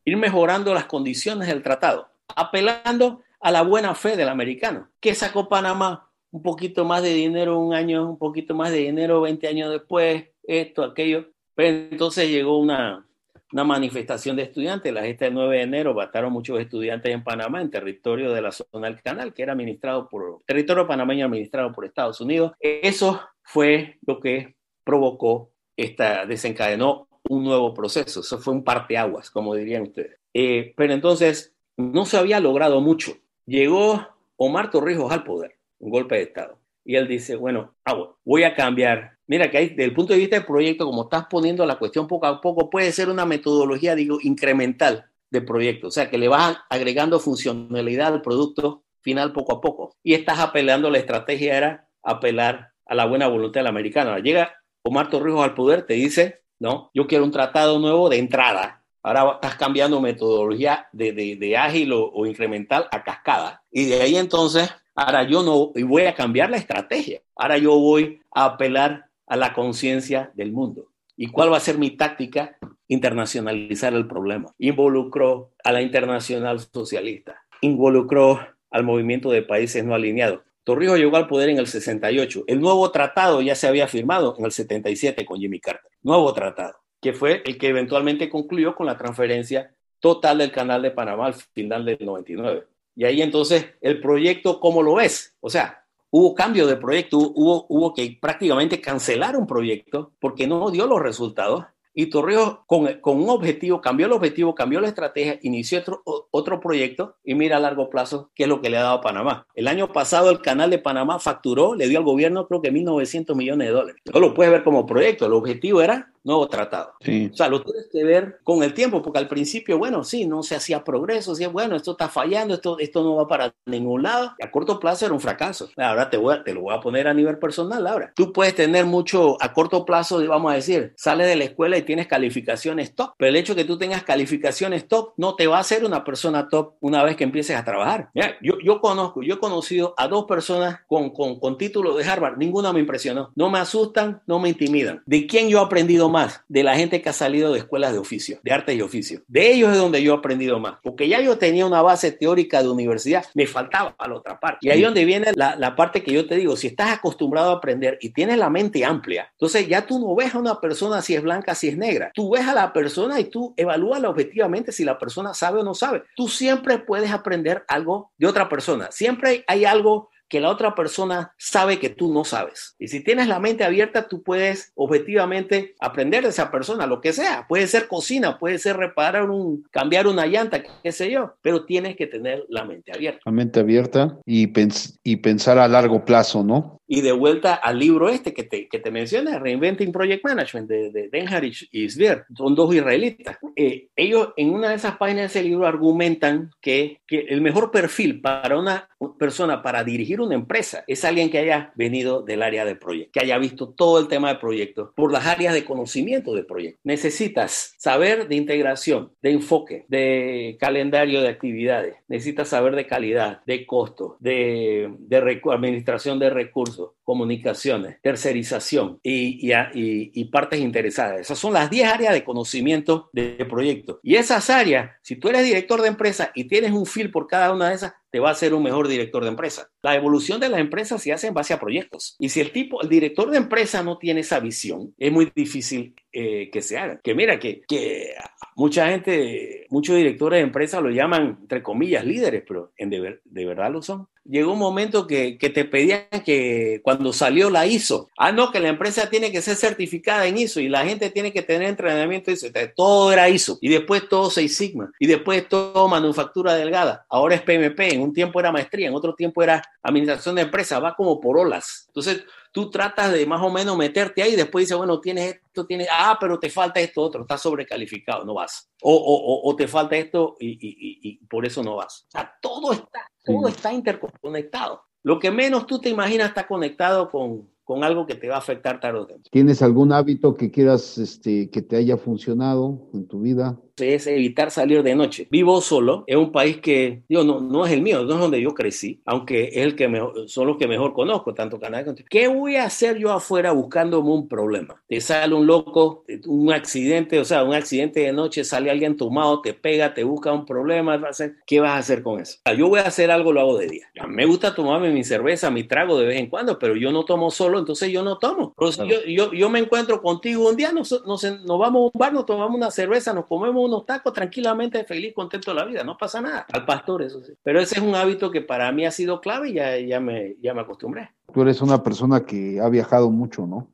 ir mejorando las condiciones del tratado, apelando a la buena fe del americano. ¿Qué sacó Panamá? Un poquito más de dinero un año, un poquito más de dinero 20 años después, esto, aquello. Pero entonces llegó una, una manifestación de estudiantes, la gesta del 9 de enero, mataron muchos estudiantes en Panamá, en territorio de la zona del canal, que era administrado por, territorio panameño administrado por Estados Unidos. Eso fue lo que provocó esta, desencadenó un nuevo proceso. Eso fue un parteaguas, como dirían ustedes. Eh, pero entonces no se había logrado mucho. Llegó Omar Torrijos al poder un golpe de Estado. Y él dice, bueno, ah, voy a cambiar. Mira que desde el punto de vista del proyecto, como estás poniendo la cuestión poco a poco, puede ser una metodología, digo, incremental de proyecto. O sea, que le vas agregando funcionalidad al producto final poco a poco. Y estás apelando, la estrategia era apelar a la buena voluntad del americano. Llega Omar Torrijos al poder, te dice, ¿no? Yo quiero un tratado nuevo de entrada. Ahora estás cambiando metodología de, de, ágil o, incremental a cascada. Y de ahí entonces, ahora yo no voy a cambiar la estrategia. Ahora yo voy a apelar a la conciencia del mundo. ¿Y cuál va a ser mi táctica? Internacionalizar el problema. Involucró a la internacional socialista, involucró al movimiento de países no alineados. Torrijos llegó al poder en el 68. El nuevo tratado ya se había firmado en el 77 con Jimmy Carter. Nuevo tratado, que fue el que eventualmente concluyó con la transferencia total del canal de Panamá al final del 99. Y ahí entonces el proyecto, ¿cómo lo ves? O sea, hubo cambio de proyecto, hubo, hubo que prácticamente cancelar un proyecto porque no dio los resultados. Y Torrijos, con, con, un objetivo, cambió el objetivo, cambió la estrategia, inició otro, otro proyecto y mira a largo plazo qué es lo que le ha dado a Panamá. El año pasado el canal de Panamá facturó, le dio al gobierno creo que 1.900 millones de dólares. No lo puedes ver como proyecto, el objetivo era nuevo tratado. O sea, lo tienes que ver con el tiempo, porque al principio, bueno, sí, no se hacía progreso, sí, bueno, esto está fallando, esto, esto no va para ningún lado. a corto plazo era un fracaso. Ahora te, voy te lo voy a poner a nivel personal, ahora. Tú puedes tener mucho a corto plazo, vamos a decir, sales de la escuela y tienes calificaciones top, pero el hecho de que tú tengas calificaciones top no te va a hacer una persona top una vez que empieces a trabajar. Mira, yo, yo conozco, yo he conocido a dos personas con, con, con título de Harvard, ninguna me impresionó. No me asustan, no me intimidan. ¿De quién yo he aprendido más de la gente que ha salido de escuelas de oficio, de arte y oficio. De ellos es donde yo he aprendido más, porque ya yo tenía una base teórica de universidad, me faltaba a la otra parte. Y ahí es donde viene la, la parte que yo te digo, si estás acostumbrado a aprender y tienes la mente amplia, entonces ya tú no ves a una persona si es blanca, si es negra. Tú ves a la persona y tú evalúala objetivamente si la persona sabe o no sabe. Tú siempre puedes aprender algo de otra persona. Siempre hay algo que la otra persona sabe que tú no sabes. Y si tienes la mente abierta, tú puedes objetivamente aprender de esa persona, lo que sea. Puede ser cocina, puede ser reparar un, cambiar una llanta, qué sé yo, pero tienes que tener la mente abierta. La mente abierta y, pens y pensar a largo plazo, ¿no? Y de vuelta al libro este que te, que te menciona, Reinventing Project Management, de, de Denharich y Sver, son dos israelitas. Eh, ellos en una de esas páginas de ese libro argumentan que, que el mejor perfil para una persona para dirigir una empresa es alguien que haya venido del área de proyecto, que haya visto todo el tema de proyectos por las áreas de conocimiento de proyecto. Necesitas saber de integración, de enfoque, de calendario de actividades, necesitas saber de calidad, de costo, de, de administración de recursos, comunicaciones, tercerización y, y, y, partes interesadas. Esas son las 10 áreas de conocimiento de proyecto. Y esas áreas, si tú eres director de empresa y tienes un fil por cada una de esas, te va a ser un mejor director de empresa. La evolución de las empresas se hace en base a proyectos. Y si el tipo, el director de empresa no tiene esa visión, es muy difícil eh, que se haga. Que mira, que, que mucha gente, muchos directores de empresa lo llaman, entre comillas, líderes, pero en de, de verdad lo son llegó un momento que, que, te pedían que cuando salió la ISO, ah, no, que la empresa tiene que ser certificada en ISO y la gente tiene que tener entrenamiento ISO. Todo era ISO y después todo Seis Sigma y después todo manufactura delgada. Ahora es PMP, en un tiempo era maestría, en otro tiempo era administración de empresa, va como por olas. Entonces, tú tratas de más o menos meterte ahí y después dices, bueno, tienes esto, tienes, ah, pero te falta esto otro, estás sobrecalificado, no vas. O, o, o te falta esto y, y, y, por eso no vas. O sea, todo está, todo está interconectado. Lo que menos tú te imaginas está conectado con, con algo que te va a afectar tarde o temprano. ¿Tienes algún hábito que quieras este, que te haya funcionado en tu vida? Es evitar salir de noche. Vivo solo, es un país que, digo, no, no es el mío, no es donde yo crecí, aunque es el que mejor, son los que mejor conozco, tanto Canadá como... ¿Qué voy a hacer yo afuera buscándome un problema? Te sale un loco, un accidente, o sea, un accidente de noche, sale alguien tomado, te pega, te busca un problema, ¿qué vas a hacer con eso? Yo voy a hacer algo, lo hago de día. Me gusta tomarme mi cerveza, mi trago de vez en cuando, pero yo no tomo solo, entonces yo no tomo. yo, yo, yo, me encuentro contigo un día, nos, nos, nos vamos a un bar, nos tomamos una cerveza, nos comemos unos tacos tranquilamente, feliz, contento de la vida, no pasa nada. Al pastor, eso sí. Pero ese es un hábito que para mí ha sido clave y ya, ya, me, ya me acostumbré. Tú eres una persona que ha viajado mucho, ¿no?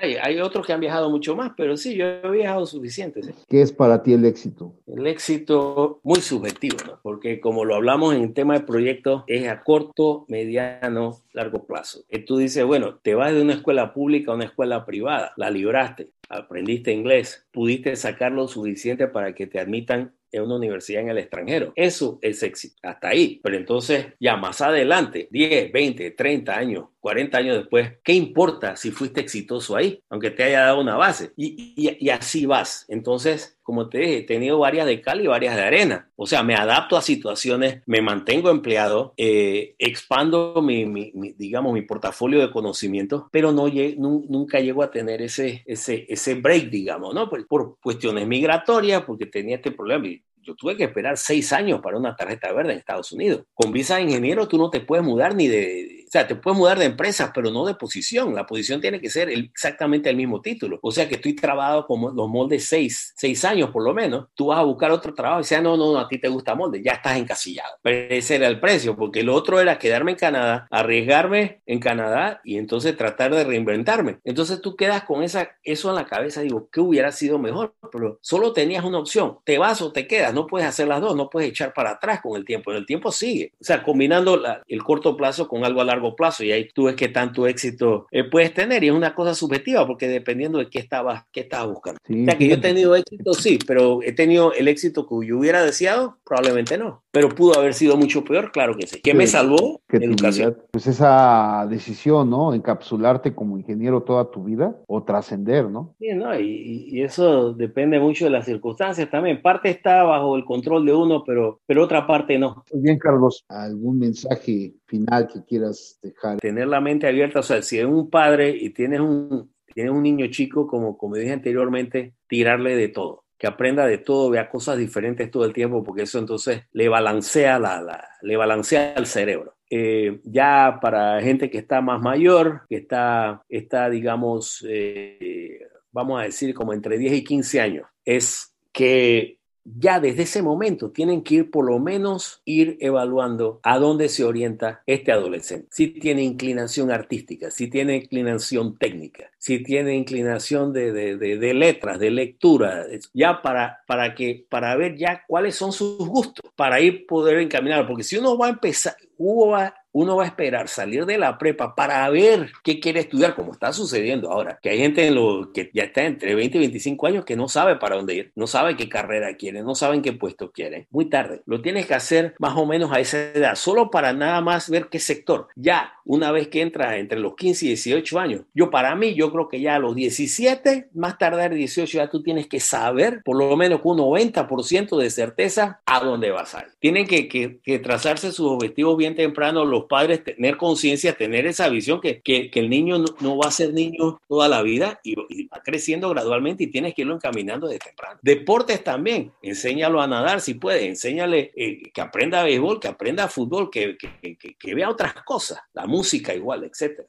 Hay, hay, otros que han viajado mucho más, pero sí, yo he viajado suficiente. ¿sí? ¿Qué es para ti el éxito? El éxito muy subjetivo, ¿no? porque como lo hablamos en el tema de proyectos, es a corto, mediano, largo plazo. Y tú dices, bueno, te vas de una escuela pública a una escuela privada, la libraste. aprendiste inglés, pudiste sacar lo suficiente para que te admitan en una universidad en el extranjero. Eso es éxito, hasta ahí. Pero entonces, ya más adelante, 10, 20, 30 años, 40 años después, ¿qué importa si fuiste exitoso ahí? Aunque te haya dado una base. Y, y, así vas. Entonces, como te dije, he tenido varias de cal y varias de arena. O sea, me adapto a situaciones, me mantengo empleado, eh, expando mi, mi, digamos, mi portafolio de conocimientos, pero no nunca llego a tener ese, ese, ese break, digamos, ¿no? Por, por cuestiones migratorias, porque tenía este problema yo tuve que esperar seis años para una tarjeta verde en Estados Unidos. Con visa de ingeniero tú no te puedes mudar ni de, o sea, te puedes mudar de empresa, pero no de posición. La posición tiene que ser exactamente el mismo título. O sea que estoy trabajado como los moldes seis, seis años por lo menos. Tú vas a buscar otro trabajo y ah, no, no, no, a ti te gusta molde, ya estás encasillado. Pero ese era el precio, porque el otro era quedarme en Canadá, arriesgarme en Canadá y entonces tratar de reinventarme. Entonces tú quedas con esa, eso en la cabeza, digo, ¿qué hubiera sido mejor? Pero solo tenías una opción, te vas o te quedas, no puedes hacer las dos, no puedes echar para atrás con el tiempo, el tiempo sigue. O sea, combinando el corto plazo con algo a largo plazo y ahí tú ves qué tanto éxito eh, puedes tener y es una cosa subjetiva porque dependiendo de qué estabas, qué estabas buscando. o sea, que yo he tenido éxito, sí, pero he tenido el éxito que yo hubiera deseado, probablemente no, pero pudo haber sido mucho peor, claro que sí. ¿Qué me salvó? Educación. Pues esa decisión, ¿no? Encapsularte como ingeniero toda tu vida o trascender, ¿no? Sí, ¿no? Y, y, eso depende mucho de las circunstancias también. Parte está bajo el control de uno, pero, pero otra parte no. Muy bien, Carlos. ¿Algún mensaje final que quieras dejar? Tener la mente abierta, o sea, si eres un padre y tienes un, tienes un niño chico, como, como dije anteriormente, tirarle de todo que aprenda de todo, vea cosas diferentes todo el tiempo, porque eso entonces le balancea, la, le balancea el cerebro. Eh, ya para gente que está más mayor, que está, está digamos, eh, vamos a decir como entre 10 y 15 años, es que ya desde ese momento tienen que ir por lo menos ir evaluando a dónde se orienta este adolescente. Si tiene inclinación artística, si tiene inclinación técnica, si tiene inclinación de, letras, de lectura, ya para, para, que, para ver ya cuáles son sus gustos, para ir poder encaminar, porque si uno va a empezar, uno va, uno va a esperar salir de la prepa para ver qué quiere estudiar, como está sucediendo ahora, que hay gente en lo, que ya está entre 20 y 25 años que no sabe para dónde ir, no sabe qué carrera quiere, no saben qué puesto quiere. Muy tarde. Lo tienes que hacer más o menos a esa edad, solo para nada más ver qué sector. Ya, una vez que entra entre los 15 y 18 años, yo para mí, yo creo que ya a los 17, más tardar 18, ya tú tienes que saber por lo menos con un 90% de certeza a dónde vas a ir. Tienen que, que, que trazarse sus objetivos bien temprano los padres tener conciencia, tener esa visión que, que, el niño no, va a ser niño toda la vida y, va creciendo gradualmente y tienes que irlo encaminando de temprano. Deportes también, enséñalo a nadar si puede, enséñale eh, que aprenda béisbol, que aprenda fútbol, que, que, vea otras cosas, la música igual, etcétera.